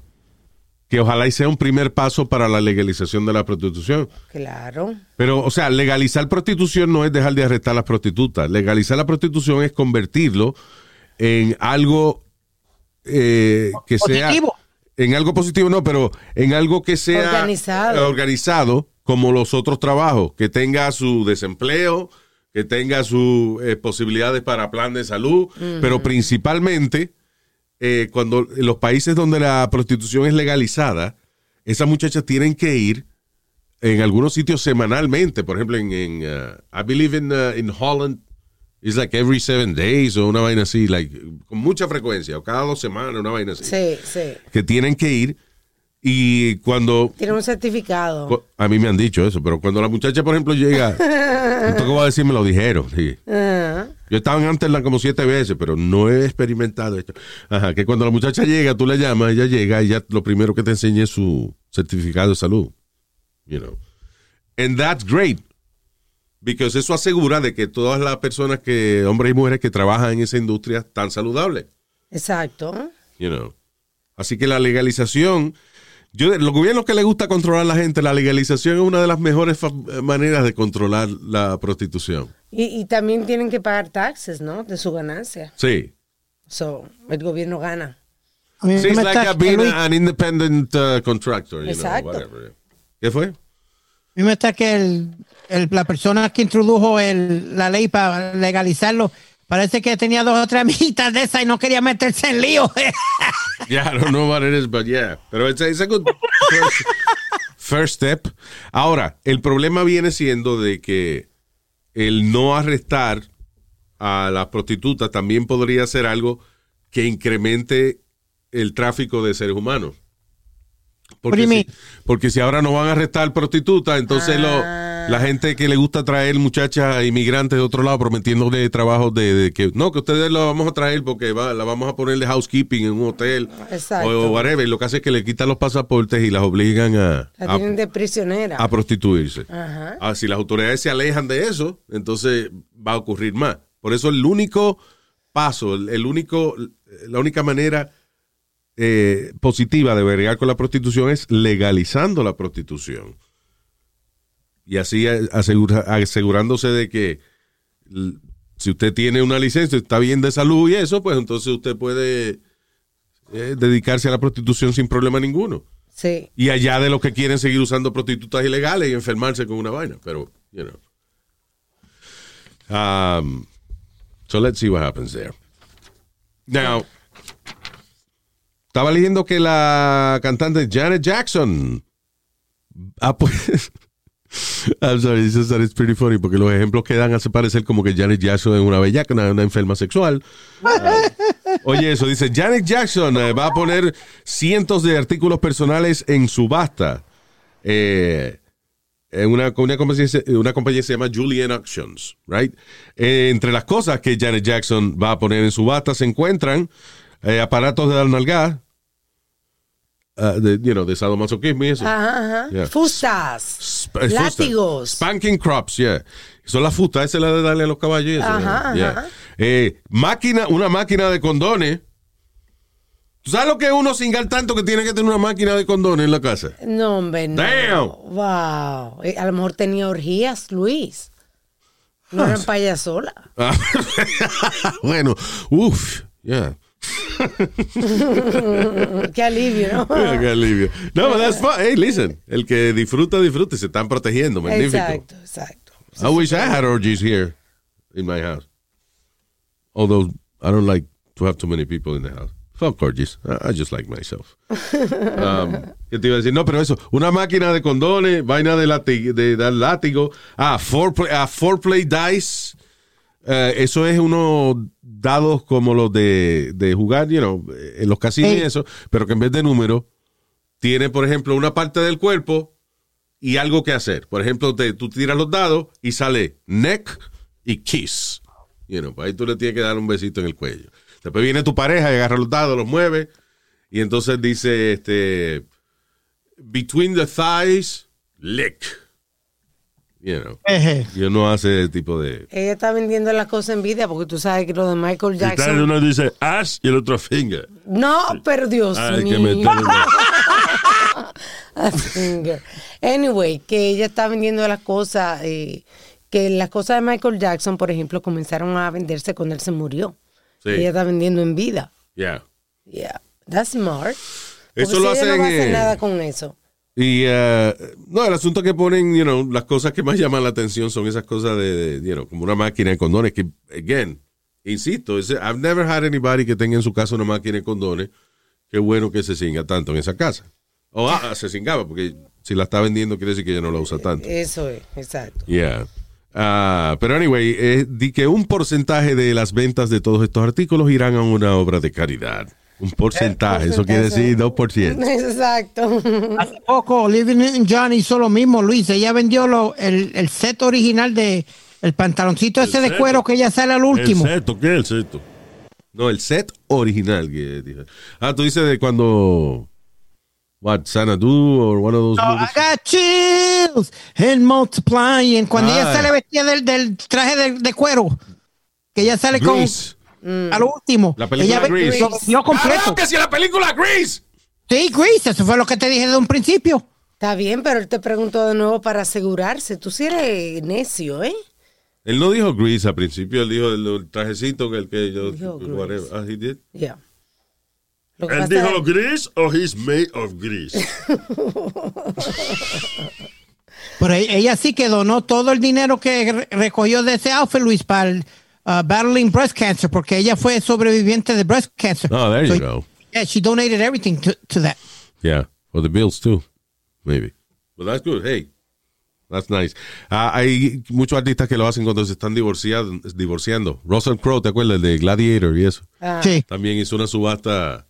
que ojalá y sea un primer paso para la legalización de la prostitución. Claro. Pero, o sea, legalizar prostitución no es dejar de arrestar a las prostitutas. Legalizar la prostitución es convertirlo en algo eh, que sea... Positivo. En algo positivo, no, pero en algo que sea Organizado. organizado como los otros trabajos, que tenga su desempleo, que tenga sus eh, posibilidades para plan de salud, pero principalmente eh, cuando en los países donde la prostitución es legalizada, esas muchachas tienen que ir en algunos sitios semanalmente. Por ejemplo, en, en uh, I believe in, uh, in Holland, it's like every seven days o una vaina así, like, con mucha frecuencia, o cada dos semanas, una vaina así. Sí, sí. Que tienen que ir y cuando... Tiene un certificado. A mí me han dicho eso, pero cuando la muchacha, por ejemplo, llega, esto que voy a decir me lo dijeron. sí. Ajá. Yo estaba en Amsterdam como siete veces, pero no he experimentado esto. Ajá, que cuando la muchacha llega, tú le llamas, ella llega y ya lo primero que te enseña es su certificado de salud. You know. And that's great. Because eso asegura de que todas las personas que, hombres y mujeres que trabajan en esa industria están saludables. Exacto. You know. Así que la legalización, yo, los gobiernos que les gusta controlar a la gente, la legalización es una de las mejores fa- maneras de controlar la prostitución. Y, y también tienen que pagar taxes, ¿no? De su ganancia. Sí. So, el gobierno gana. Sí, it's me like está- a being an independent uh, contractor, you Exacto. know, whatever. ¿Qué fue? a mí me está que el, el- la persona que introdujo el, la ley para legalizarlo parece que tenía dos o tres amiguitas de esa y no quería meterse en lío. Yeah, I don't know what it is, but yeah. Pero it's it's a good first, first step. Ahora, el problema viene siendo de que el no arrestar a las prostitutas también podría ser algo que incremente el tráfico de seres humanos. Porque, si, porque si ahora no van a arrestar prostitutas, entonces lo- la gente que le gusta traer muchachas inmigrantes de otro lado prometiéndole trabajo de, de que no, que ustedes lo vamos a traer porque va- la vamos a poner de housekeeping en un hotel Exacto. o whatever. Y lo que hace es que le quitan los pasaportes y las obligan a, La a, tienen de prisionera. a prostituirse. Ajá. Ah, si las autoridades se alejan de eso, entonces va a ocurrir más. Por eso el único paso, el, el único, la única manera eh, positiva de bregar con la prostitución es legalizando la prostitución. Y así asegura- asegurándose de que si usted tiene una licencia, está bien de salud y eso, pues entonces usted puede eh, dedicarse a la prostitución sin problema ninguno. Sí. Y allá de los que quieren seguir usando prostitutas ilegales y enfermarse con una vaina. Pero, you know. Um, so let's see what happens there. Now, estaba leyendo que la cantante Janet Jackson. Ah, pues. I'm sorry, this is, that is pretty funny porque los ejemplos que dan hace parecer como que Janet Jackson es una bellaca, una, una enferma sexual. Ah, oye, eso dice: Janet Jackson eh, va a poner cientos de artículos personales en subasta. Eh, en una, compañía, una compañía se llama Julian Auctions, right? Eh, entre las cosas que Janet Jackson va a poner en subasta se encuentran aparatos de dar ah, de, you know, de sadomasoquismo y eso. Ajá, ajá. Yeah. Fustas. Sp- eh, fusta. Látigos. Spanking crops, yeah. Son las fustas, esa es la de darle a los caballos. y eso, Ajá, yeah. ajá. Eh, máquina, una máquina de condones. ¿Tú sabes lo que es uno singar tanto que tiene que tener una máquina de condones en la casa? No, hombre, no. Damn. Wow. Eh, A lo mejor tenía orgías, Luis. No eran payasola. Ah, bueno, uff, yeah. Qué alivio, ¿no? Qué alivio. No, but that's fine. Hey, listen, el que disfruta, disfruta y se están protegiendo. Magnífico. exacto, exacto. I wish I had orgies here in my house. Although I don't like to have too many people in the house. Fuck orgies. I, I just like myself. Um, ¿Qué te iba a decir? No, pero eso, una máquina de condones, vaina de, lati- de dar látigo. Ah, foreplay, ah, foreplay dice. Eh, eso es unos dados como los de, de jugar, you know, en los casinos y eso, pero que en vez de número, tiene, por ejemplo, una parte del cuerpo y algo que hacer. Por ejemplo, te- tú tiras los dados y sale neck y kiss. You know, pues ahí tú le tienes que dar un besito en el cuello. Después viene tu pareja y agarra los dados, los mueve y entonces dice, este, between the thighs, lick. You know, Eje. y uno hace ese tipo de... Ella está vendiendo la cosa en vida porque tú sabes que lo de Michael Y tal, Jackson. uno dice ass y el otro finger. No, pero Dios Hay mío. que. A finger. Anyway, que ella está vendiendo las cosas, eh, que las cosas de Michael Jackson, por ejemplo, comenzaron a venderse cuando él se murió. Sí. Ella está vendiendo en vida. Yeah. Yeah, that's smart. Porque Eso si lo ella no hacen, va a hacer eh, nada con eso. Y eh, no, el asunto que ponen, you know, las cosas que más llaman la atención son esas cosas de, de, you know, como una máquina de condones que, again, insisto, I've never had anybody que tenga en su casa una máquina de condones. Qué bueno que se singa tanto en esa casa. O ah, se cingaba, porque Si la está vendiendo, quiere decir que ella no la usa tanto. Eso es, exacto. Yeah. Ah, pero anyway, eh, di que un porcentaje de las ventas de todos estos artículos irán a una obra de caridad. Un porcentaje, eso quiere decir 2%. Exacto. Hace poco, Living in John hizo lo mismo, Luis. Ella vendió lo- el, el set original de el pantaloncito ese de cuero que ella sale al último. El seto, ¿qué es el seto? No, el set original que dije. Ah, tú dices de cuando. What, Xanadu or one of those Oh, movies? I got chills and multiplying. Cuando Ah. ella sale vestida del, del traje de, de cuero, que ella sale Grease. con a lo último. La película ella Grease. lo completo. ¡Claro que sí, la película Grease! Sí, Grease, eso fue lo que te dije de un principio. Está bien, pero él te preguntó de nuevo para asegurarse. Tú sí eres necio, ¿eh? Él no dijo Grease al principio, él dijo el, el trajecito que el que yo. Dijo whatever. Grease. Ah, he did. Lo que ¿Él dijo es- gris o he's made of grease? Pero ella sí que donó todo el dinero que re- recogió de ese outfit, Luis, para el uh, battling breast cancer, porque ella fue sobreviviente de breast cancer. Oh, there you So, go. Yeah, she donated everything to, to that. Yeah. For the bills too. Maybe. But that's good. Hey. That's nice. Ah, hay muchos artistas que lo hacen cuando se están divorciando. divorciando. Russell Crowe, ¿te acuerdas? El de Gladiator y eso. Ah, Sí. También hizo una subasta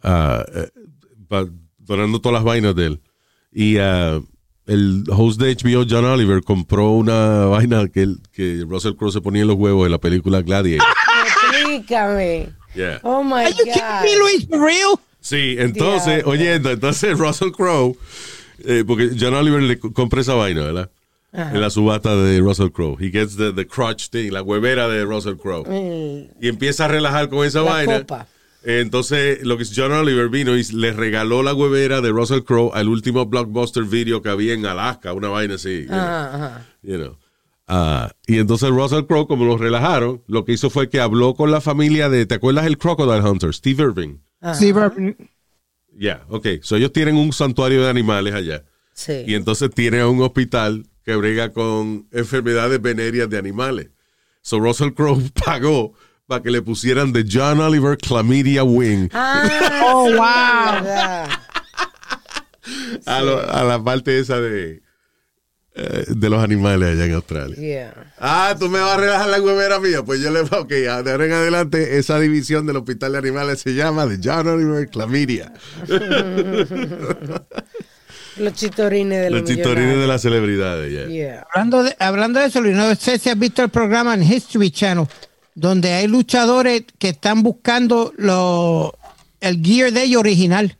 pa- donando todas las vainas de él. Y ah, el host de HBO, John Oliver, compró una vaina que, él- que Russell Crowe se ponía en los huevos en la película Gladiator. Explícame. Yeah. Oh my Are you kidding me, God. Luis? For real? Sí, entonces, Diablo. oyendo, entonces Russell Crowe, eh, porque John Oliver le co- compra esa vaina, ¿verdad? En la subasta de Russell Crowe. He gets the, the crotch thing, la huevera de Russell Crowe. Y empieza a relajar con esa La vaina. copa. Entonces, lo que es John Oliver vino y le regaló la huevera de Russell Crowe al último blockbuster video que había en Alaska, una vaina así. you know. Ajá, ajá. You know. Ah, y entonces Russell Crowe, como lo relajaron, lo que hizo fue que habló con la familia de, ¿te acuerdas el Crocodile Hunter? Steve Irving. Sí, pero- Ya, ok. So ellos tienen un santuario de animales allá. Sí. Y entonces tienen un hospital que brega con enfermedades venéreas de animales. So Russell Crowe pagó para que le pusieran de John Oliver Chlamydia Wing Ah, Oh, wow. a, lo- a la parte esa de, eh, de los animales allá en Australia. Yeah. Ah, tú me vas a relajar la huevera mía. Pues yo le voy, ok, de ahora en adelante, esa división del hospital de animales se llama de John Oliver Chlamydia. Los chitorines de los, Los chitorines de las celebridades, ya. Yeah. Hablando de, hablando de eso, Luis, no sé si has visto el programa en History Channel, donde hay luchadores que están buscando lo, el gear de ellos original.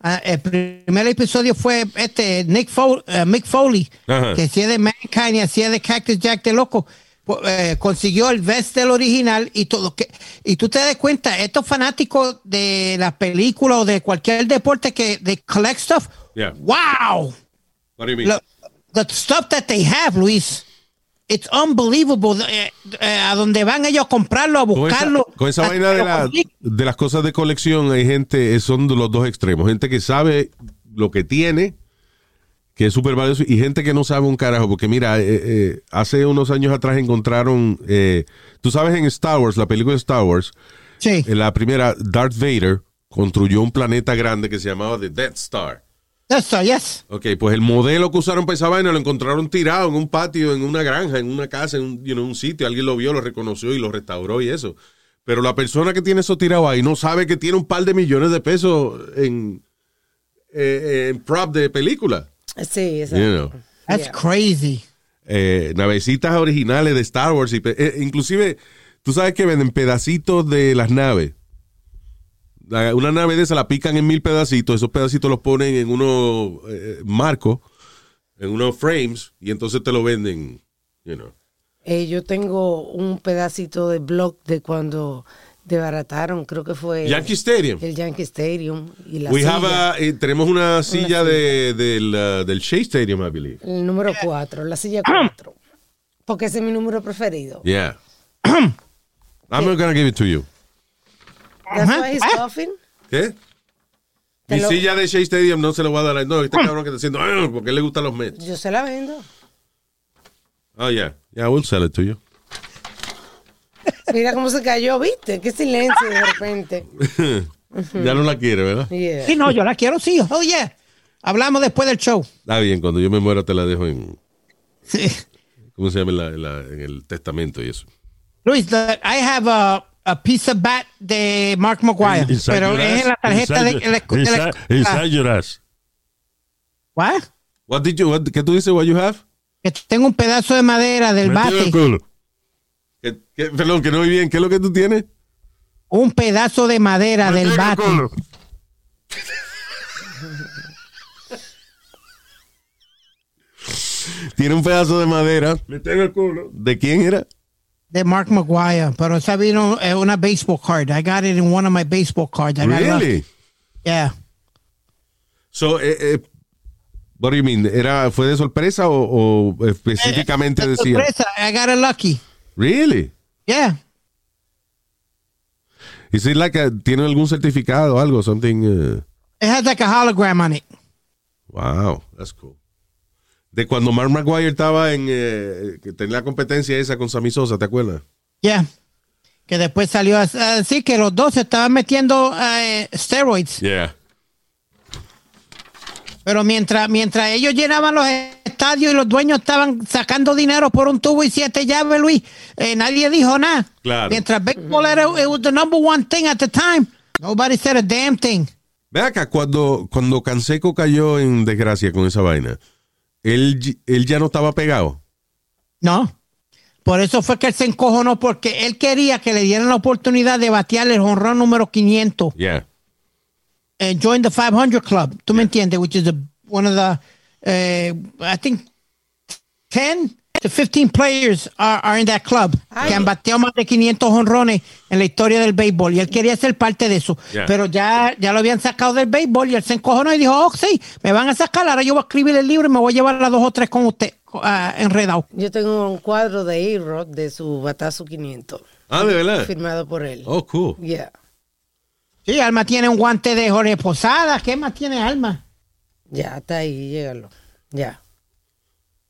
Ah, el primer episodio fue este Nick Fo- eh, Mick Foley, Ajá. que hacía de Mankind y hacía de Cactus Jack de loco. po- eh, consiguió el vest del original y todo que y tú te das cuenta estos fanáticos de las películas o de cualquier deporte que de collect stuff Yeah. wow What do you mean? Lo- the stuff that they have, Luis, it's unbelievable. Eh, eh, a donde van ellos a comprarlo, a con esa, buscarlo. con esa vaina de, la- de las cosas de colección, hay gente, eh, son los dos extremos. Gente que sabe lo que tiene, que es súper valioso, y gente que no sabe un carajo. Porque mira, eh, hace unos años atrás encontraron, eh, tú sabes en Star Wars, la película de Star Wars, Sí, en la primera, Darth Vader construyó un planeta grande que se llamaba The Death Star. Eso, yes. Ok, pues el modelo que usaron para esa vaina lo encontraron tirado en un patio, en una granja, en una casa, en un, you know, un sitio. Alguien lo vio, lo reconoció y lo restauró y eso. Pero la persona que tiene eso tirado ahí no sabe que tiene un par de millones de pesos en, eh, en prop de película. Sí, You exacto. know. That's Yeah. crazy. Eh, navecitas originales de Star Wars. Y eh, inclusive, tú sabes que venden pedacitos de las naves. Una nave de esa la pican en mil pedacitos. Esos pedacitos los ponen en unos eh, marcos, en unos frames, y entonces te lo venden. You know. Eh, yo tengo un pedacito de blog de cuando desbarataron, creo que fue Yankee Stadium. el Yankee Stadium y la We silla, have a- eh, tenemos una silla, silla. de, del, uh, del Shea Stadium, I believe. el número 4, la silla 4. Porque ese es mi número preferido. Yeah. I'm not gonna give it to you. That's why he's Ah. coughing. ¿Qué? Te Mi lo- silla de Shea Stadium no se lo voy a dar. a- No, este cabrón que está haciendo, "Ah", porque le gustan los Mets. Yo se la vendo. Oh, yeah. Yeah, I will sell it to you. Mira cómo se cayó, ¿viste? Qué silencio de repente. Ya no la quiere, ¿verdad? Yeah. Sí, no, yo la quiero, sí. Oh, yeah. Hablamos después del show. Está bien, cuando yo me muera te la dejo en, Sí. ¿cómo se llama? En, la- en la- en el testamento y eso. Luis, the- I have a, a piece of bat de Mark McGuire, Inside pero es en la tarjeta de, Inside de la de la your- escuela. Inside your ass. What? What did you, what- ¿Qué tú dices? What you have? Que tengo un pedazo de madera del Metido el bate. culo. ¿Qué- qué- perdón, que no oí bien. ¿Qué es lo que tú tienes? Un pedazo de madera del Metido el bate. culo. Tiene un pedazo de madera. Metido el culo. ¿De quién era? De Mark McGuire, pero esa vino eh, una baseball card. I got it in one of my baseball cards. I. Really? Yeah. So, eh, eh, what do you mean? ¿Era, ¿Fue de sorpresa o, o específicamente Eh, decía? sorpresa, I got it lucky. Really? Yeah. Is it like a- ¿Tiene algún certificado o algo? Something. uh, It has like a hologram on it. wow, that's cool. De cuando Mark Maguire estaba en. eh, que tenía la competencia esa con Sammy Sosa, ¿te acuerdas? Yeah. Que después salió a a decir que los dos se estaban metiendo eh, steroids. Yeah. Pero mientras, mientras ellos llenaban los estadios y los dueños estaban sacando dinero por un tubo y siete llaves, Luis, eh, nadie dijo nada. Claro. Mientras baseball era it was the number one thing at the time. Nobody said a damn thing. Ve acá, cuando, cuando Canseco cayó en desgracia con esa vaina, él, él ya no estaba pegado. No. Por eso fue que él se encojonó porque él quería que le dieran la oportunidad de batear el honrón número 500. Yeah. eh, join the 500 club. ¿Tú me entiendes? Which is the, one of the, eh, I think, 10 to 15 players are, are in that club Ay. que han bateado más de 500 honrones en la historia del béisbol y él quería ser parte de eso. Yeah. Pero ya, ya lo habían sacado del béisbol y él se encojonó y dijo, oh, sí, me van a sacar, ahora yo voy a escribir el libro y me voy a llevar a dos o tres con usted ah, enredado. Yo tengo un cuadro de A-Rod de su batazo 500, Ah, de verdad. firmado por él. Oh, cool. Yeah. Sí, Alma tiene un guante de Jorge Posada. ¿Qué más tiene Alma? Ya, está ahí, llégalo. Ya.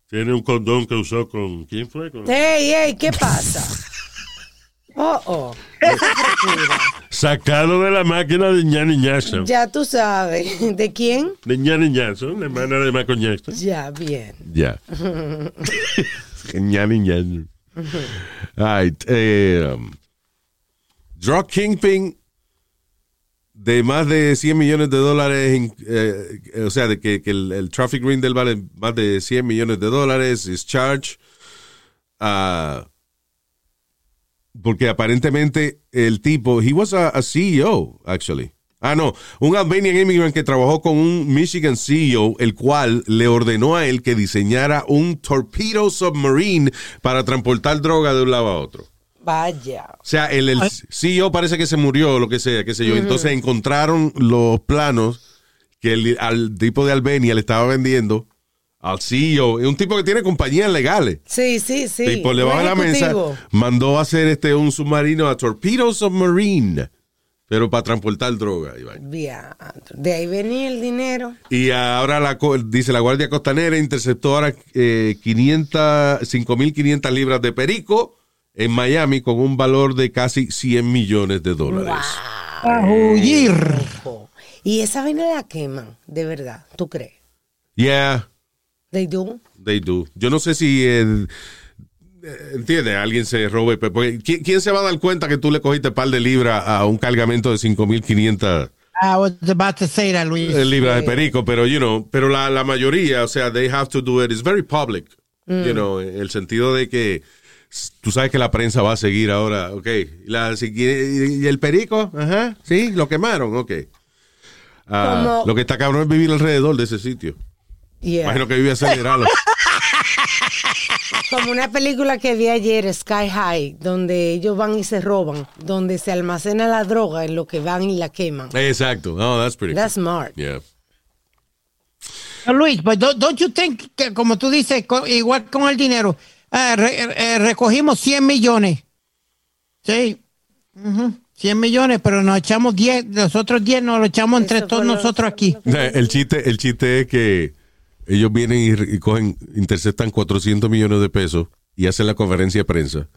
Tiene un condón que usó con. ¿Quién fue? Con- ¡Ey, ey! ¿Qué pasa? Oh, oh. Sacado de la máquina de Ñani Jackson. Ya tú sabes. ¿De quién? De Ñani Jackson, la hermana de Michael Jackson. Ya, bien. Ya. Genial, genial. Alright, eh, um, drug kingpin de más de 100 millones de dólares, eh, eh, o sea, de que, el, traffic ring del vale más de 100 millones de dólares, is charged. ah, porque aparentemente el tipo, he was a, a CEO, actually. Ah, no, un Albanian immigrant que trabajó con un Michigan CEO, el cual le ordenó a él que diseñara un torpedo submarine para transportar droga de un lado a otro. Vaya. O sea, el, el CEO parece que se murió, lo que sea, qué sé yo. Entonces encontraron los planos que el, al tipo de Albania le estaba vendiendo al CEO. Es un tipo que tiene compañías legales. Sí, sí, sí. y por debajo de la mesa mandó a hacer este un submarino a Torpedo Submarine, pero para transportar droga. Bien. De ahí venía el dinero. Y ahora la, dice la Guardia Costanera interceptó ahora eh, 500, 5.500 libras de perico en Miami con un valor de casi 100 millones de dólares. A huir. Y esa vaina la queman, de verdad. ¿Tú crees? Yeah, They do. they do. Yo no sé si, eh, eh, entiende, alguien se robe. ¿quién, quién se va a dar cuenta que tú le cogiste par de libras a un cargamento de 5.500 I was about to say that, Luis. eh, libras de perico? Pero, you know, pero la, la mayoría, o sea, they have to do it. It's very public. You know, en el sentido de que tú sabes que la prensa va a seguir ahora, ok. y La, si quiere- y el perico, ajá, sí, lo quemaron, ok. Ah, Como- lo que está cabrón es vivir alrededor de ese sitio. Yeah. Imagino que vive acelerado. Como una película que vi ayer, Sky High, donde ellos van y se roban, donde se almacena la droga en lo que van y la queman. Exacto. No, that's pretty That's cool. smart. Yeah. Luis, but don't, don't you think que como tú dices, igual con el dinero, eh, re- eh, recogimos 100 millones. Sí. Ujú, 100 millones, pero nos echamos 10, los otros 10 nos lo echamos entre Eso todos nosotros aquí. El chiste, el chiste es que ellos vienen y, y cogen, interceptan 400 millones de pesos y hacen la conferencia de prensa.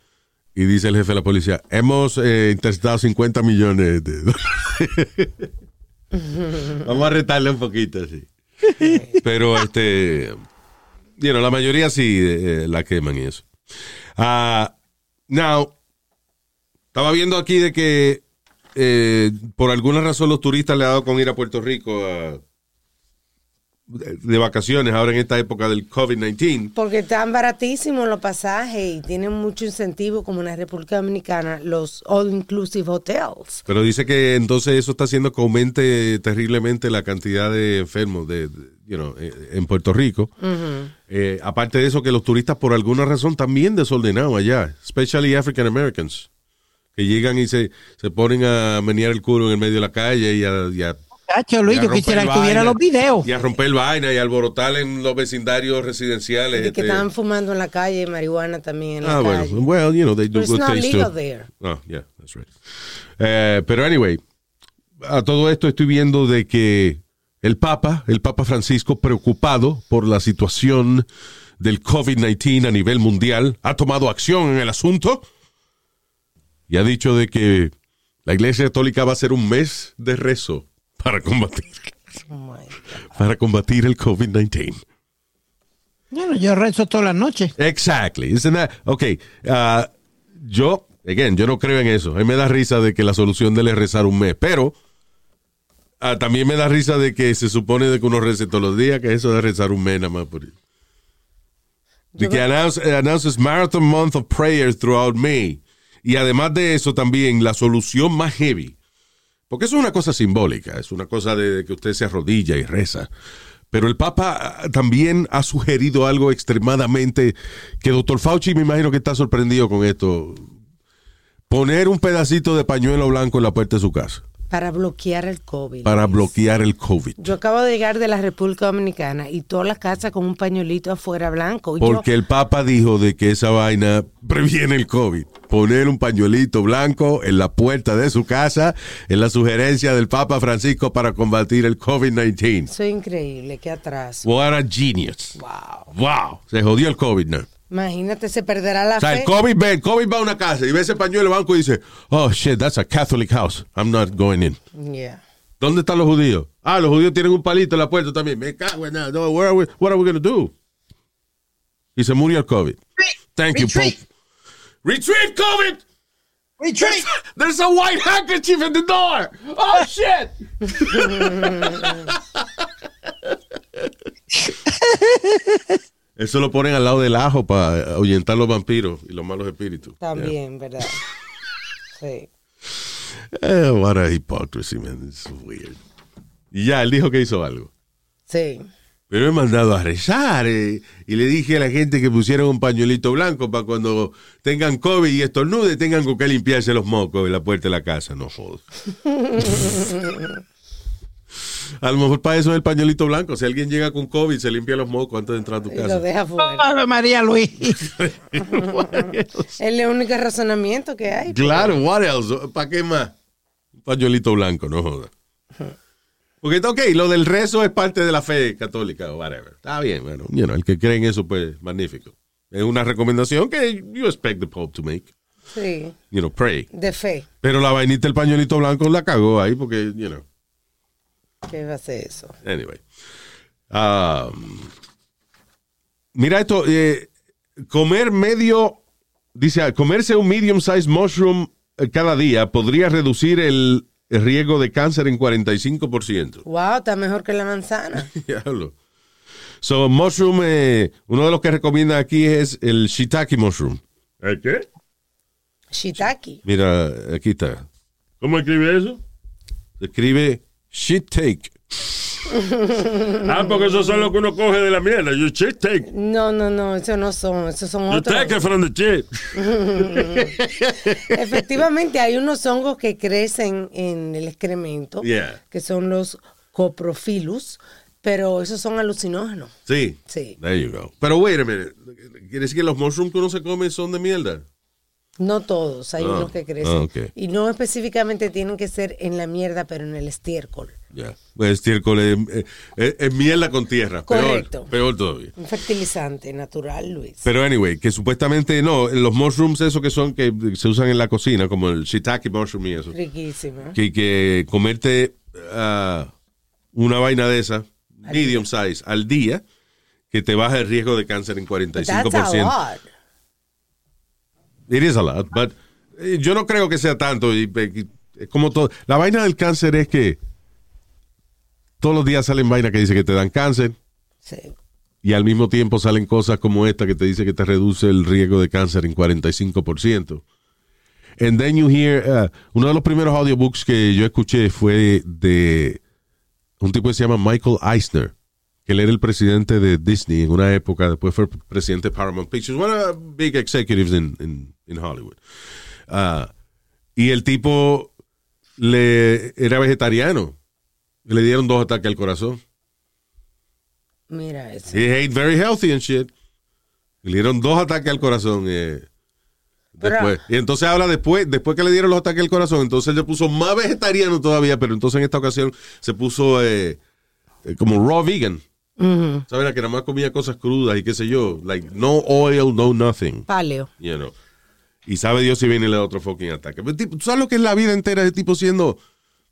Y dice el jefe de la policía, hemos eh, interceptado 50 millones de dólares. Vamos a retarle un poquito así. Pero este, you la mayoría sí eh, la queman y eso. Ah, now, estaba viendo aquí de que eh, por alguna razón los turistas le han dado con ir a Puerto Rico a- de, vacaciones ahora en esta época del COVID-19. Porque están baratísimos los pasajes y tienen mucho incentivo, como en la República Dominicana, los all-inclusive hotels. Pero dice que entonces eso está haciendo que aumente terriblemente la cantidad de enfermos de, de- you know, eh, en Puerto Rico. Eh, aparte de eso, que los turistas por alguna razón también desordenados allá, especially African Americans, que llegan y se, se ponen a menear el culo en el medio de la calle y a, y a- Luis, y a yo romper quisiera que tuviera los videos. Y a romper vaina y alborotar en los vecindarios residenciales. De que este. estaban fumando en la calle, marihuana también en la Ah, bueno. calle. Well, you know, they do But it's good not things legal too. there. Oh, yeah, that's right. Eh, pero anyway, a todo esto estoy viendo de que el Papa, el Papa Francisco, preocupado por la situación del COVID-19 a nivel mundial, ha tomado acción en el asunto y ha dicho de que la Iglesia Católica va a hacer un mes de rezo para combatir, Oh para combatir el COVID-19. Bueno, yo rezo todas las noches. Exactly. Isn't that- ok, ah, yo, again, yo no creo en eso. A mí me da risa de que la solución de él es rezar un mes, pero ah, también me da risa de que se supone de que uno rece todos los días, que eso de rezar un mes nada más por De que announce, eh, announces Marathon Month of Prayers throughout May. Y además de eso también la solución más heavy, porque eso es una cosa simbólica, es una cosa de, que usted se arrodilla y reza. Pero el Papa ah, también ha sugerido algo extremadamente que doctor Fauci me imagino que está sorprendido con esto. Poner un pedacito de pañuelo blanco en la puerta de su casa Para bloquear el COVID. para bloquear el COVID. Yo acabo de llegar de la República Dominicana y toda la casa con un pañuelito afuera blanco. Y yo- Porque el Papa dijo de que esa vaina previene el COVID. Poner un pañuelito blanco en la puerta de su casa es la sugerencia del Papa Francisco para combatir el COVID-19. Soy increíble, qué atraso. What a genius. Wow. Wow. Se jodió el COVID, ¿no? Imagínate, se perderá la O sea, fe. el COVID, ve, el COVID va a una casa y ve ese pañuelo blanco y dice, oh shit, that's a Catholic house. I'm not going in. Yeah. ¿Dónde están los judíos? Ah, los judíos tienen un palito en la puerta también. Me cago en nada. No, where are we- what are we going to do? Y se murió el COVID. Thank you, Retreat. Pope. Retreat, COVID! Retreat. There's a white handkerchief in the door. Oh, shit. Eso lo ponen al lado del ajo para ahuyentar los vampiros y los malos espíritus. También, ¿verdad? Sí. Eh, what a hypocrisy, man. It's weird. Y ya, él dijo que hizo algo. Sí. Pero he mandado a rezar eh, y le dije a la gente que pusieran un pañuelito blanco para cuando tengan COVID y estornude tengan con qué limpiarse los mocos en la puerta de la casa. No jodas. a lo mejor para eso es el pañuelito blanco. Si alguien llega con COVID, se limpia los mocos antes de entrar a tu Y lo casa. deja fuera. Ave María Luis. Es el único razonamiento que hay. Claro, what else? ¿Para qué más? Un pañuelito blanco, no jodas. Porque, ok, lo del rezo es parte de la fe católica o whatever. Está bien, bueno, you know, el que cree en eso, pues, magnífico. Es una recomendación que you expect the Pope to make. Sí. You know, pray. De fe. Pero la vainita del pañuelito blanco la cagó ahí porque, you know, ¿Qué va a ser eso? anyway. Um, mira esto, eh, comer medio, dice, comerse un medium size mushroom eh, cada día podría reducir el, el riesgo de cáncer en 45%. Wow, está mejor que la manzana. Diablo. So, mushroom, eh, uno de los que recomienda aquí es el shiitake mushroom. ¿El qué? Shiitake. Mira, aquí está. ¿Cómo escribe eso? Se escribe shiitake. Ah, porque esos son los que uno coge de la mierda. You shit take. No, no, no, esos no son, esos son You otros. take it from the shit. Efectivamente, hay unos hongos que crecen en el excremento, Yeah. que son los coprofilus, pero esos son alucinógenos. Sí. Sí. There you go. Pero wait a minute. ¿Quiere decir que los mushrooms que uno se come son de mierda? No todos, hay Ah, unos que crecen. ah. Y no específicamente tienen que ser en la mierda, pero en el estiércol. Ya. Pues estiércol es, es- es- es mierda con tierra. Correcto. Peor, peor todavía. Un fertilizante natural, Luis. Pero anyway, que supuestamente no, los mushrooms esos que son que se usan en la cocina, como el shiitake mushroom y eso, Riquísimo. que, que comerte ah, una vaina de esa medium size, al día, que te baja el riesgo de cáncer en But 45%. That's a lot. It is a lot, but eh, yo no creo que sea tanto. Y, eh, es como todo. La vaina del cáncer es que todos los días salen vainas que dicen que te dan cáncer Sí. y al mismo tiempo salen cosas como esta que te dice que te reduce el riesgo de cáncer en 45%. And then you hear, uh, uno de los primeros audiobooks que yo escuché fue de un tipo que se llama Michael Eisner, que él era el presidente de Disney en una época, después fue presidente de Paramount Pictures, one of the big executives in, in, in Hollywood. Ah, y el tipo le era vegetariano. Le dieron dos ataques al corazón. Mira eso. He ate very healthy and shit. Le dieron dos ataques al corazón. eh, Pero- después. Y entonces habla después, después que le dieron los ataques al corazón, entonces él se puso más vegetariano todavía, pero entonces en esta ocasión se puso eh, eh, como raw vegan. ¿Sabes? Que nada más comía cosas crudas y qué sé yo. Like, no oil, no nothing. Paleo. You know. Y sabe Dios si viene da otro fucking ataque. Pero, tipo, ¿tú ¿Sabes lo que es la vida entera de tipo siendo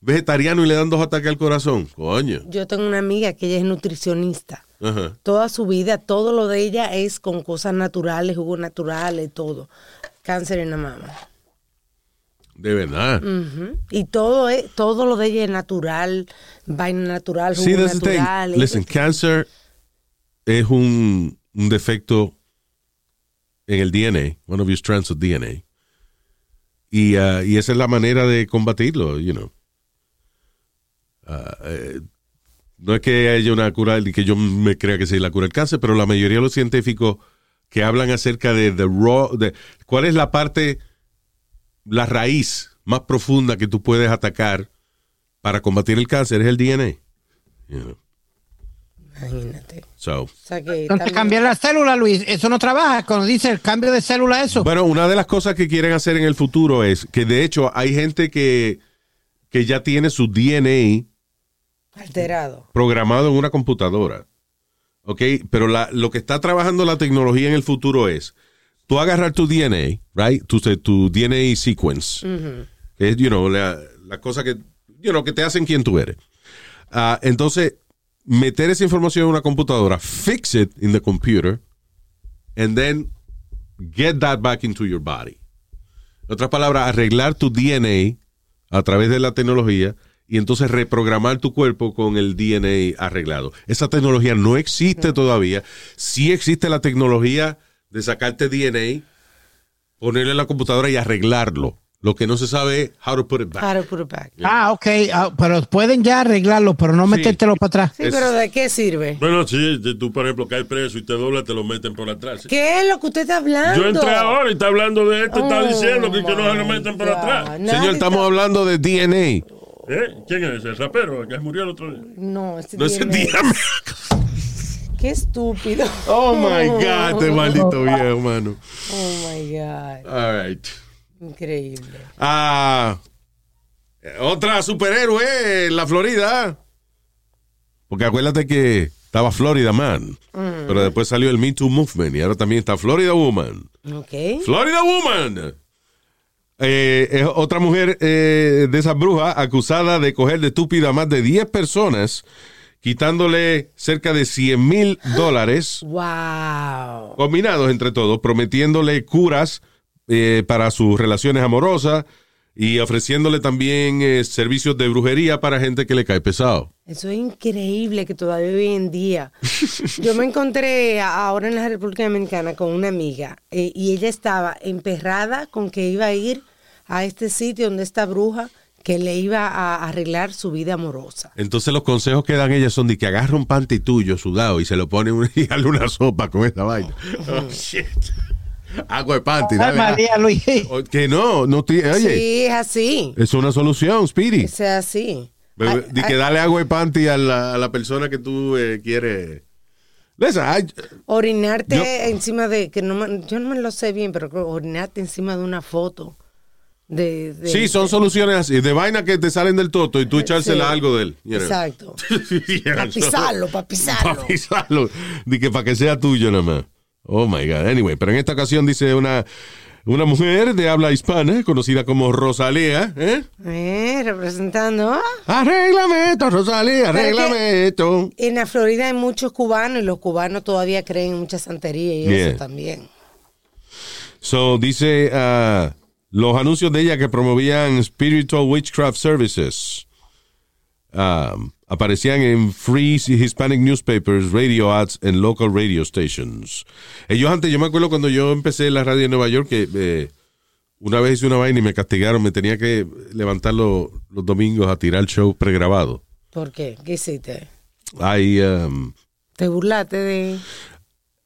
vegetariano y le dan dos ataques al corazón? Coño. Yo tengo una amiga que ella es nutricionista. Ajá. Toda su vida, todo lo de ella es con cosas naturales, jugos naturales, todo. Cáncer en la mama. De verdad. Y todo es, todo lo de ella es natural, vaina natural, jugo thing. natural. Listen, cancer es un, un defecto en el DNA, one of your strands of DNA. Y, uh, y esa es la manera de combatirlo, you know. Uh, eh, no es que haya una cura que yo me crea que sea la cura del cáncer, pero la mayoría de los científicos que hablan acerca de, the raw, de cuál es la parte, la raíz más profunda que tú puedes atacar para combatir el cáncer es el DNA. You know. Imagínate. So, O sea que Entonces también- cambiar la célula, Luis, eso no trabaja. Cuando dice el cambio de célula, eso. Bueno, una de las cosas que quieren hacer en el futuro es que de hecho hay gente que, que ya tiene su DNA alterado. programado en una computadora. ¿Ok? Pero la- lo que está trabajando la tecnología en el futuro es tú agarrar tu DNA, right? Tu, tu DNA sequence. que es, you know, la, la cosa que, you know, que te hacen quien tú eres. Ah, entonces, meter esa información en una computadora, fix it in the computer, and then get that back into your body. En otras palabras, arreglar tu DNA a través de la tecnología y entonces reprogramar tu cuerpo con el DNA arreglado. Esa tecnología no existe todavía. Sí existe la tecnología de sacarte DNA, ponerlo en la computadora y arreglarlo. Lo que no se sabe es how to put it back. How to put it back. Ah, ok. ah, pero pueden ya arreglarlo, pero no metértelo para atrás. Sí, Es- pero ¿de qué sirve? Bueno, sí, si tú, por ejemplo, caes preso y te dobla, te lo meten por atrás. ¿sí? ¿Qué es lo que usted está hablando? Yo entré ahora y está hablando de esto, está Oh, diciendo que, que no se lo meten por atrás. Nadie Señor, estamos está- hablando de DNA. ¿Eh? ¿Quién es ese? El rapero el que murió el otro día. No, ese No es tiene- DNA. Qué estúpido. Oh my God, este maldito viejo, mano. Oh my God. All right. Increíble. Ah, otra superhéroe en la Florida. Porque acuérdate que estaba Florida Man, pero después salió el Me Too Movement y ahora también está Florida Woman. Ok. Florida Woman. Eh, es otra mujer eh, de esas brujas acusada de coger de estúpida a más de 10 personas, quitándole cerca de 100 mil dólares Wow. combinados entre todos, prometiéndole curas eh, para sus relaciones amorosas y ofreciéndole también eh, servicios de brujería para gente que le cae pesado. Eso es increíble que todavía hoy en día. Yo me encontré ahora en la República Dominicana con una amiga eh, y ella estaba emperrada con que iba a ir a este sitio donde esta bruja que le iba a arreglar su vida amorosa. Entonces los consejos que dan ellas son de que agarra un panty tuyo sudado y se lo pone un- y una sopa con esta vaina. Oh, shit. Agua de panty. Ay, dale, María, Luis. ah. Que no, no ti- oye, Sí, es así. es una solución, Speedy. Es así. Bebe- que dale agua de panty a la, a la persona que tú eh, quieres. I- Orinarte Yo- encima de, que no yo no me lo sé bien, pero orinarte encima de una foto. De, de- Sí, son soluciones así, de vaina que te salen del toto y tú echársela Sí. algo de él. you know. Exacto. Yeah, Para pisarlo, para pisarlo. Para pisarlo. Que para que sea tuyo nada más. Oh my God. Anyway, pero en esta ocasión dice una una mujer de habla hispana, conocida como Rosalía, ¿eh? Eh, representando. Arréglame esto, Rosalía, arréglame esto. En la Florida hay muchos cubanos y los cubanos todavía creen en mucha santería y Yeah. eso también. So, dice ah, los anuncios de ella que promovían Spiritual Witchcraft Services. um, aparecían en free Hispanic newspapers, radio ads, en local radio stations. Ellos antes, yo me acuerdo cuando yo empecé la radio en Nueva York, que eh, una vez hice una vaina y me castigaron, me tenía que levantar los, los domingos a tirar show pregrabado. ¿Por qué? ¿Qué hiciste? Hay, um, ¿Te burlaste de...?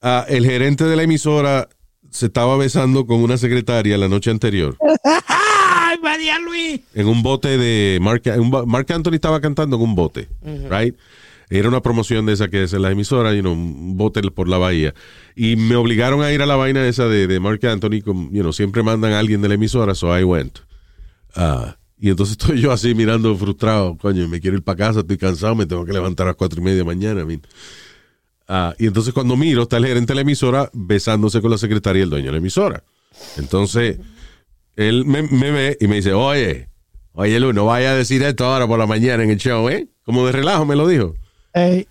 ah, el gerente de la emisora se estaba besando con una secretaria la noche anterior. ¡Ay, María Luis! en un bote de Mark, Mark Anthony estaba cantando en un bote, right? Era una promoción de esa que es en la emisora, you know, un bote por la bahía. Y me obligaron a ir a la vaina esa de, de Mark Anthony, como, you know, siempre mandan a alguien de la emisora, so I went. Ah, y entonces estoy yo así mirando frustrado, coño, me quiero ir para casa, estoy cansado, me tengo que levantar a las cuatro y media de mañana. I mean. Ah, y entonces cuando miro, está el gerente de la emisora besándose con la secretaria y el dueño de la emisora. Entonces, él me, me ve y me dice, oye, oye Lu, no vaya a decir esto ahora por la mañana en el show, ¿eh? Como de relajo me lo dijo. Ey,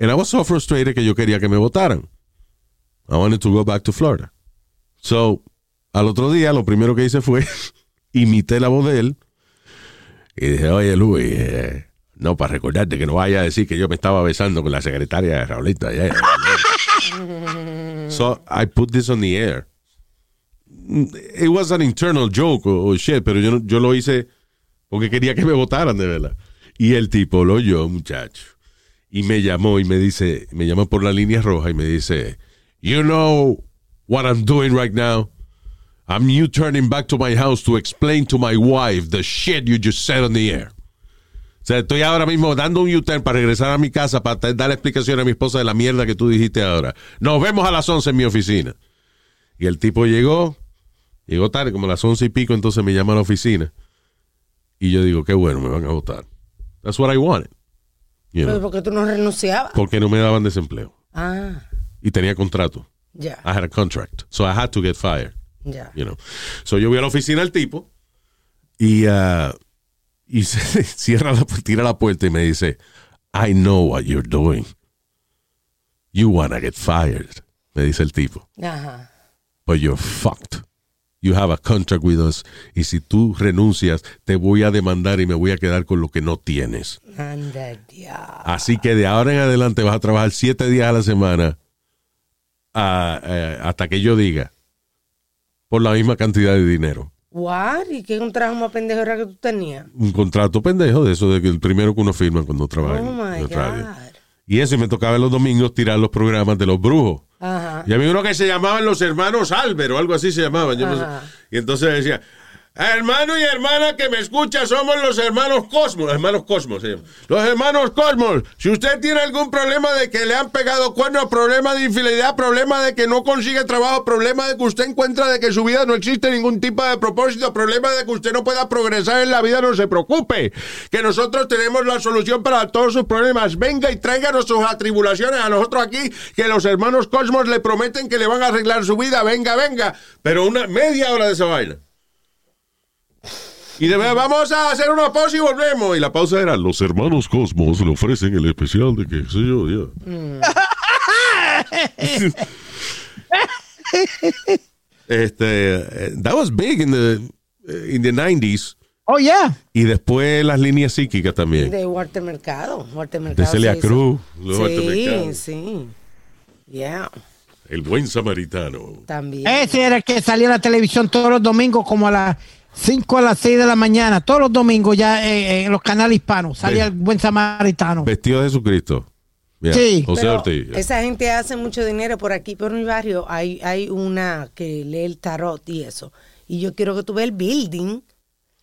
And I was so frustrated que yo quería que me votaran. I wanted to go back to Florida. So, al otro día, lo primero que hice fue imité la voz de él y dije, oye Luis, eh, no, para recordarte que no vaya a decir que yo me estaba besando con la secretaria de Raulito allá. so, I put this on the air. It was an internal joke o shit, pero yo, yo lo hice porque quería que me votaran de verdad. Y el tipo lo oyó, muchacho. Y me llamó y me dice, me llama por la línea roja y me dice, You know what I'm doing right now? I'm you turning back to my house to explain to my wife the shit you just said on the air. O sea, estoy ahora mismo dando un U-turn para regresar a mi casa para dar explicación a mi esposa de la mierda que tú dijiste ahora. Nos vemos a las 11 en mi oficina. Y el tipo llegó, llegó tarde, como a las 11 y pico, entonces me llama a la oficina. Y yo digo, qué bueno, me van a votar. That's what I wanted. You know, Pero porque tú no renunciabas. porque no me daban desempleo. Ah, Y tenía contrato. ya, I had a contract. So I had to get fired. ya. You know. So yo voy a la oficina del tipo y, ah, y se cierra la, tira la puerta y me dice, I know what you're doing. You wanna get fired. Me dice el tipo. Ajá. But you're fucked. You have a contract with us. Y si tú renuncias, te voy a demandar y me voy a quedar con lo que no tienes. Así que de ahora en adelante vas a trabajar siete días a la semana eh, hasta que yo diga por la misma cantidad de dinero. What? ¿Y qué trabajo más pendejo era que tú tenías? Un contrato pendejo de eso, de que el primero que uno firma cuando trabaja Oh my. God. Y eso, y me tocaba los domingos tirar los programas de los brujos. Ajá. Y había uno que se llamaban los hermanos Albert o algo así se llamaban. yo no sé. Y entonces decía, hermano y hermana que me escucha, somos los hermanos Cosmos. Hermanos Cosmos. Los hermanos Cosmos. Si usted tiene algún problema de que le han pegado cuernos, problema de infidelidad, problema de que no consigue trabajo, problema de que usted encuentra de que su vida no existe ningún tipo de propósito, problema de que usted no pueda progresar en la vida, no se preocupe. Que nosotros tenemos la solución para todos sus problemas. Venga y tráiganos sus atribulaciones a nosotros aquí, que los hermanos Cosmos le prometen que le van a arreglar su vida. Venga, venga. Pero una media hora de esa vaina. Y de verdad, vamos a hacer una pausa y volvemos. Y la pausa era, los hermanos Cosmos le ofrecen el especial de que, sé yo, ya. este, eh, that was big in the, eh, in the 90s. Oh, yeah. Y después las líneas psíquicas también. De Walter Mercado. Walter Mercado. De Celia. Cruz. Sí, Mercado. sí. Yeah, El buen samaritano. también. Ese era el que salía a la televisión todos los domingos, como a las 5 a las 6 de la mañana. Todos los domingos ya eh, en los canales hispanos. Salía Ve- el buen samaritano. Vestido de Jesucristo. Yeah, Sí. José Pero Ortiz. Esa gente hace mucho dinero por aquí, por mi barrio. Hay, hay una que lee el tarot y eso. Y yo quiero que tú veas el building,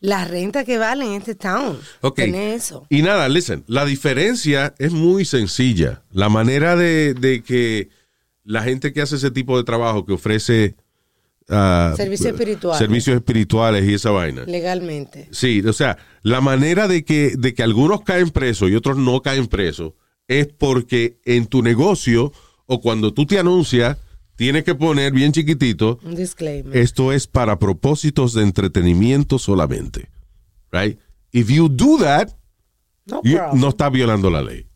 la renta que vale en este town. Ok. Tiene eso. Y nada, listen, la diferencia es muy sencilla. La manera de, de que la gente que hace ese tipo de trabajo, que ofrece ah, Servicios espirituales. servicios espirituales y esa vaina. Legalmente. Sí, o sea, la manera de que, de que algunos caen presos y otros no caen presos es porque en tu negocio o cuando tú te anuncias, tiene que poner bien chiquitito, Un disclaimer. esto es para propósitos de entretenimiento solamente. Right? If you do that, no you- no está violando la ley.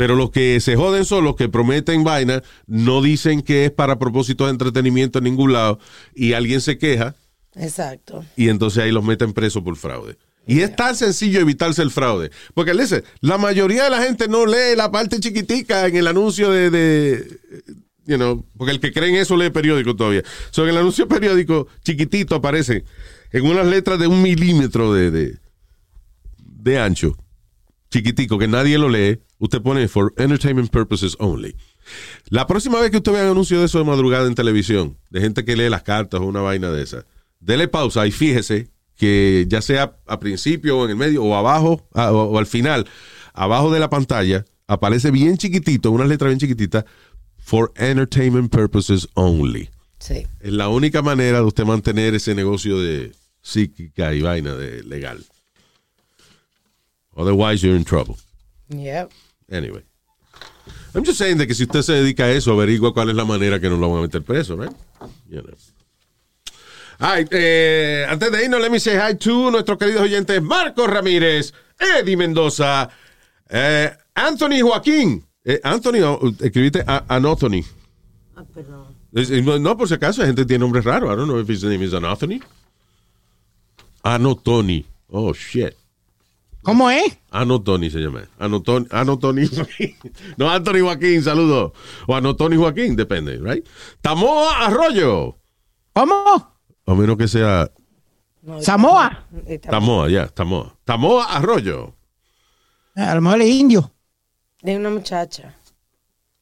Pero los que se joden son los que prometen vaina, no dicen que es para propósitos de entretenimiento en ningún lado, y alguien se queja, Exacto. y entonces ahí los meten presos por fraude. Y es tan sencillo evitarse el fraude. Porque, la mayoría de la gente no lee la parte chiquitica en el anuncio de, de, you know, porque el que cree en eso lee periódico todavía. So, en el anuncio periódico chiquitito aparece en unas letras de un milímetro de, de, de ancho, chiquitico, que nadie lo lee. Usted pone for entertainment purposes only. La próxima vez que usted vea un anuncio de eso de madrugada en televisión, de gente que lee las cartas o una vaina de esa, dele pausa y fíjese que ya sea a principio o en el medio o abajo a- o, o al final, abajo de la pantalla, aparece bien chiquitito, una letra bien chiquitita, for entertainment purposes only. Sí. Es la única manera de usted mantener ese negocio de psíquica y vaina de legal. Otherwise, you're in trouble. Yep. Anyway. I'm just saying de que si usted se dedica a eso, averigua cuál es la manera que no lo van a meter preso, ¿no? You know. Right, eh, antes de irnos, let me say hi to nuestros queridos oyentes Marcos Ramírez, Eddie Mendoza, eh, Anthony Joaquín. Eh, Anthony, oh, escribiste a- Anthony. Ah, perdón. No, por si acaso, hay gente tiene nombres raros. I don't know if his name is Anthony. Anotoni. Oh, shit. ¿Cómo es? Anotoni se llama. Anotoni, Anotoni Joaquín. No, Anthony Joaquín, saludo. O Anotoni Joaquín, depende, right? Tamoa Arroyo. ¿Cómo? A menos que sea No, Samoa. Tamoa, ya, Tamoa. Tamoa Arroyo. A lo mejor es indio. De una muchacha.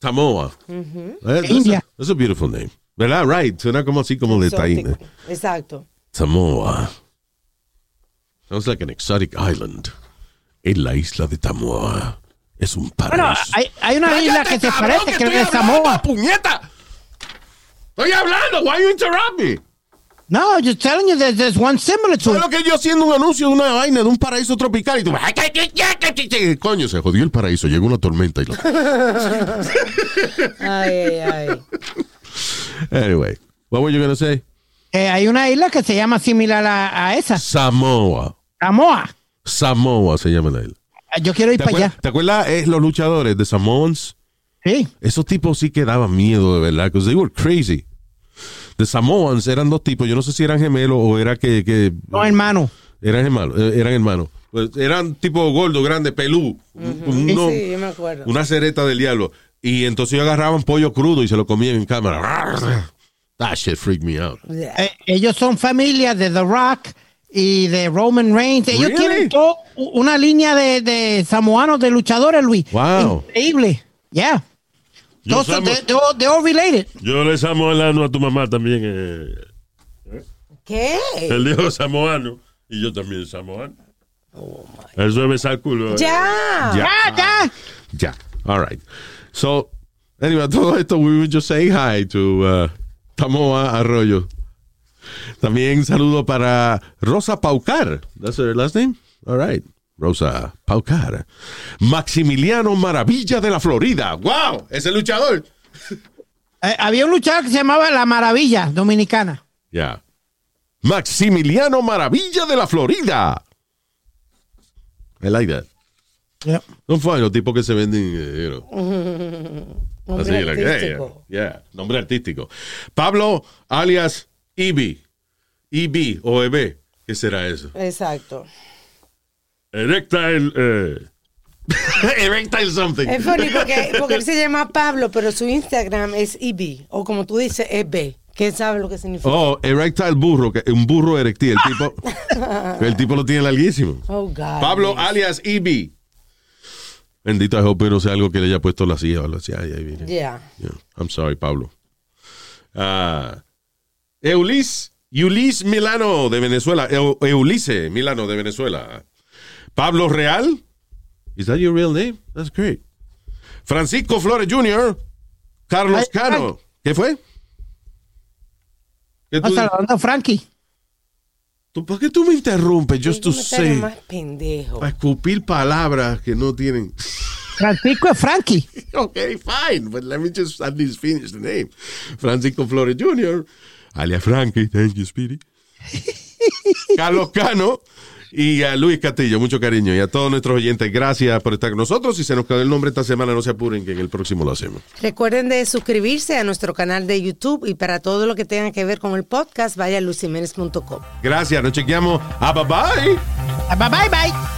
Tamoa. Eh, that's, India. A, that's a beautiful name. ¿Verdad? Right. Suena como así como de. Exótico. Exacto. Tamoa. Sounds like an exotic island. En la isla de Tamoa. Es un paraíso. Bueno, hay, hay una isla que se parece, que creo que es Samoa. ¡Puñeta! Estoy hablando. Why you interrupt me? No, just telling you that there's one similar to ¿Sabes it. lo que yo haciendo un anuncio de una vaina de un paraíso tropical y tú coño se jodió el paraíso llegó una tormenta y lo Ay, ay, ay. anyway what were you gonna say Eh, hay una isla que se llama similar a, a esa, Samoa Samoa. Samoa se llama la isla Yo quiero ir ¿te para allá. ¿te acuerdas eh, los luchadores de Samoans Sí. esos tipos sí que daban miedo de verdad because they were crazy the Samoans eran dos tipos yo no sé si eran gemelos o era que, que No, hermano. eran hermanos eh, eran hermanos Pues, eran tipo gordo grande pelú un- uno- Sí, yo me acuerdo. una cereta del diablo. Y entonces ellos agarraban pollo crudo y se lo comían en cámara. That shit freaked me out. Eh, ellos son familia de The Rock y de Roman Reigns. Ellos Really? tienen todo una línea de, de samoanos, de luchadores, Luis. Wow. Increíble. Yeah. Yo Todos son- samo- they- they're all- all related. Yo le amo el ano a tu mamá también. eh, ¿Qué? él dijo samoano y yo también samoano. Eso es besar culo. eh. Ya. Ya. Ah, ya. Ya. All right. So, anyway, todo esto, we were just saying hi to uh, Tamoa Arroyo. También saludo para Rosa Paucar. That's her last name? All right. Rosa Paucar. Maximiliano Maravilla de la Florida. ¡Wow! Ese luchador. Eh, había un luchador que se llamaba La Maravilla Dominicana. Yeah. Maximiliano Maravilla de la Florida. I like that. Yeah. Son fine los tipos que se venden, eh, you know. Nombre Así, like, hey, artístico. yeah, nombre artístico. Pablo alias Ibi. Ibi o EB. ¿Qué será eso? Exacto. Erectile. Eh, Erectile something. Es funny porque, porque él se llama Pablo, pero su Instagram es EB. O como tú dices, EB. ¿Quién sabe lo que significa? Oh, erectile burro, que un burro erectil. El tipo, el tipo lo tiene larguísimo. Oh, God. Pablo alias Ibi. Bendito, I hope no sea algo que le haya puesto la silla o ay, mire. Yeah. Yeah. I'm sorry, Pablo. Ah, Eulis, Eulis Milano de Venezuela. Eu- Eulise Milano de Venezuela. Pablo Real. Is that your real name? That's great. Francisco Flores Jr. Carlos Ay, Cano. ¿Qué fue? ¿Qué tú, a Frankie. tú- ¿Por qué tú me interrumpes? Comentario say. más pendejo. Para escupir palabras que no tienen. Francisco es Frankie. Okay, fine, but let me just at least finish the name. Francisco Flores Jr., alias Frankie, thank you, Speedy. Carlos Cano y a Luis Castillo, mucho cariño. Y a todos nuestros oyentes, gracias por estar con nosotros. Si se nos quedó el nombre esta semana, no se apuren, que en el próximo lo hacemos. Recuerden de suscribirse a nuestro canal de YouTube y para todo lo que tenga que ver con el podcast, vaya a lucimenes.com. Gracias, nos chequeamos. Ah, bye bye. Bye bye bye.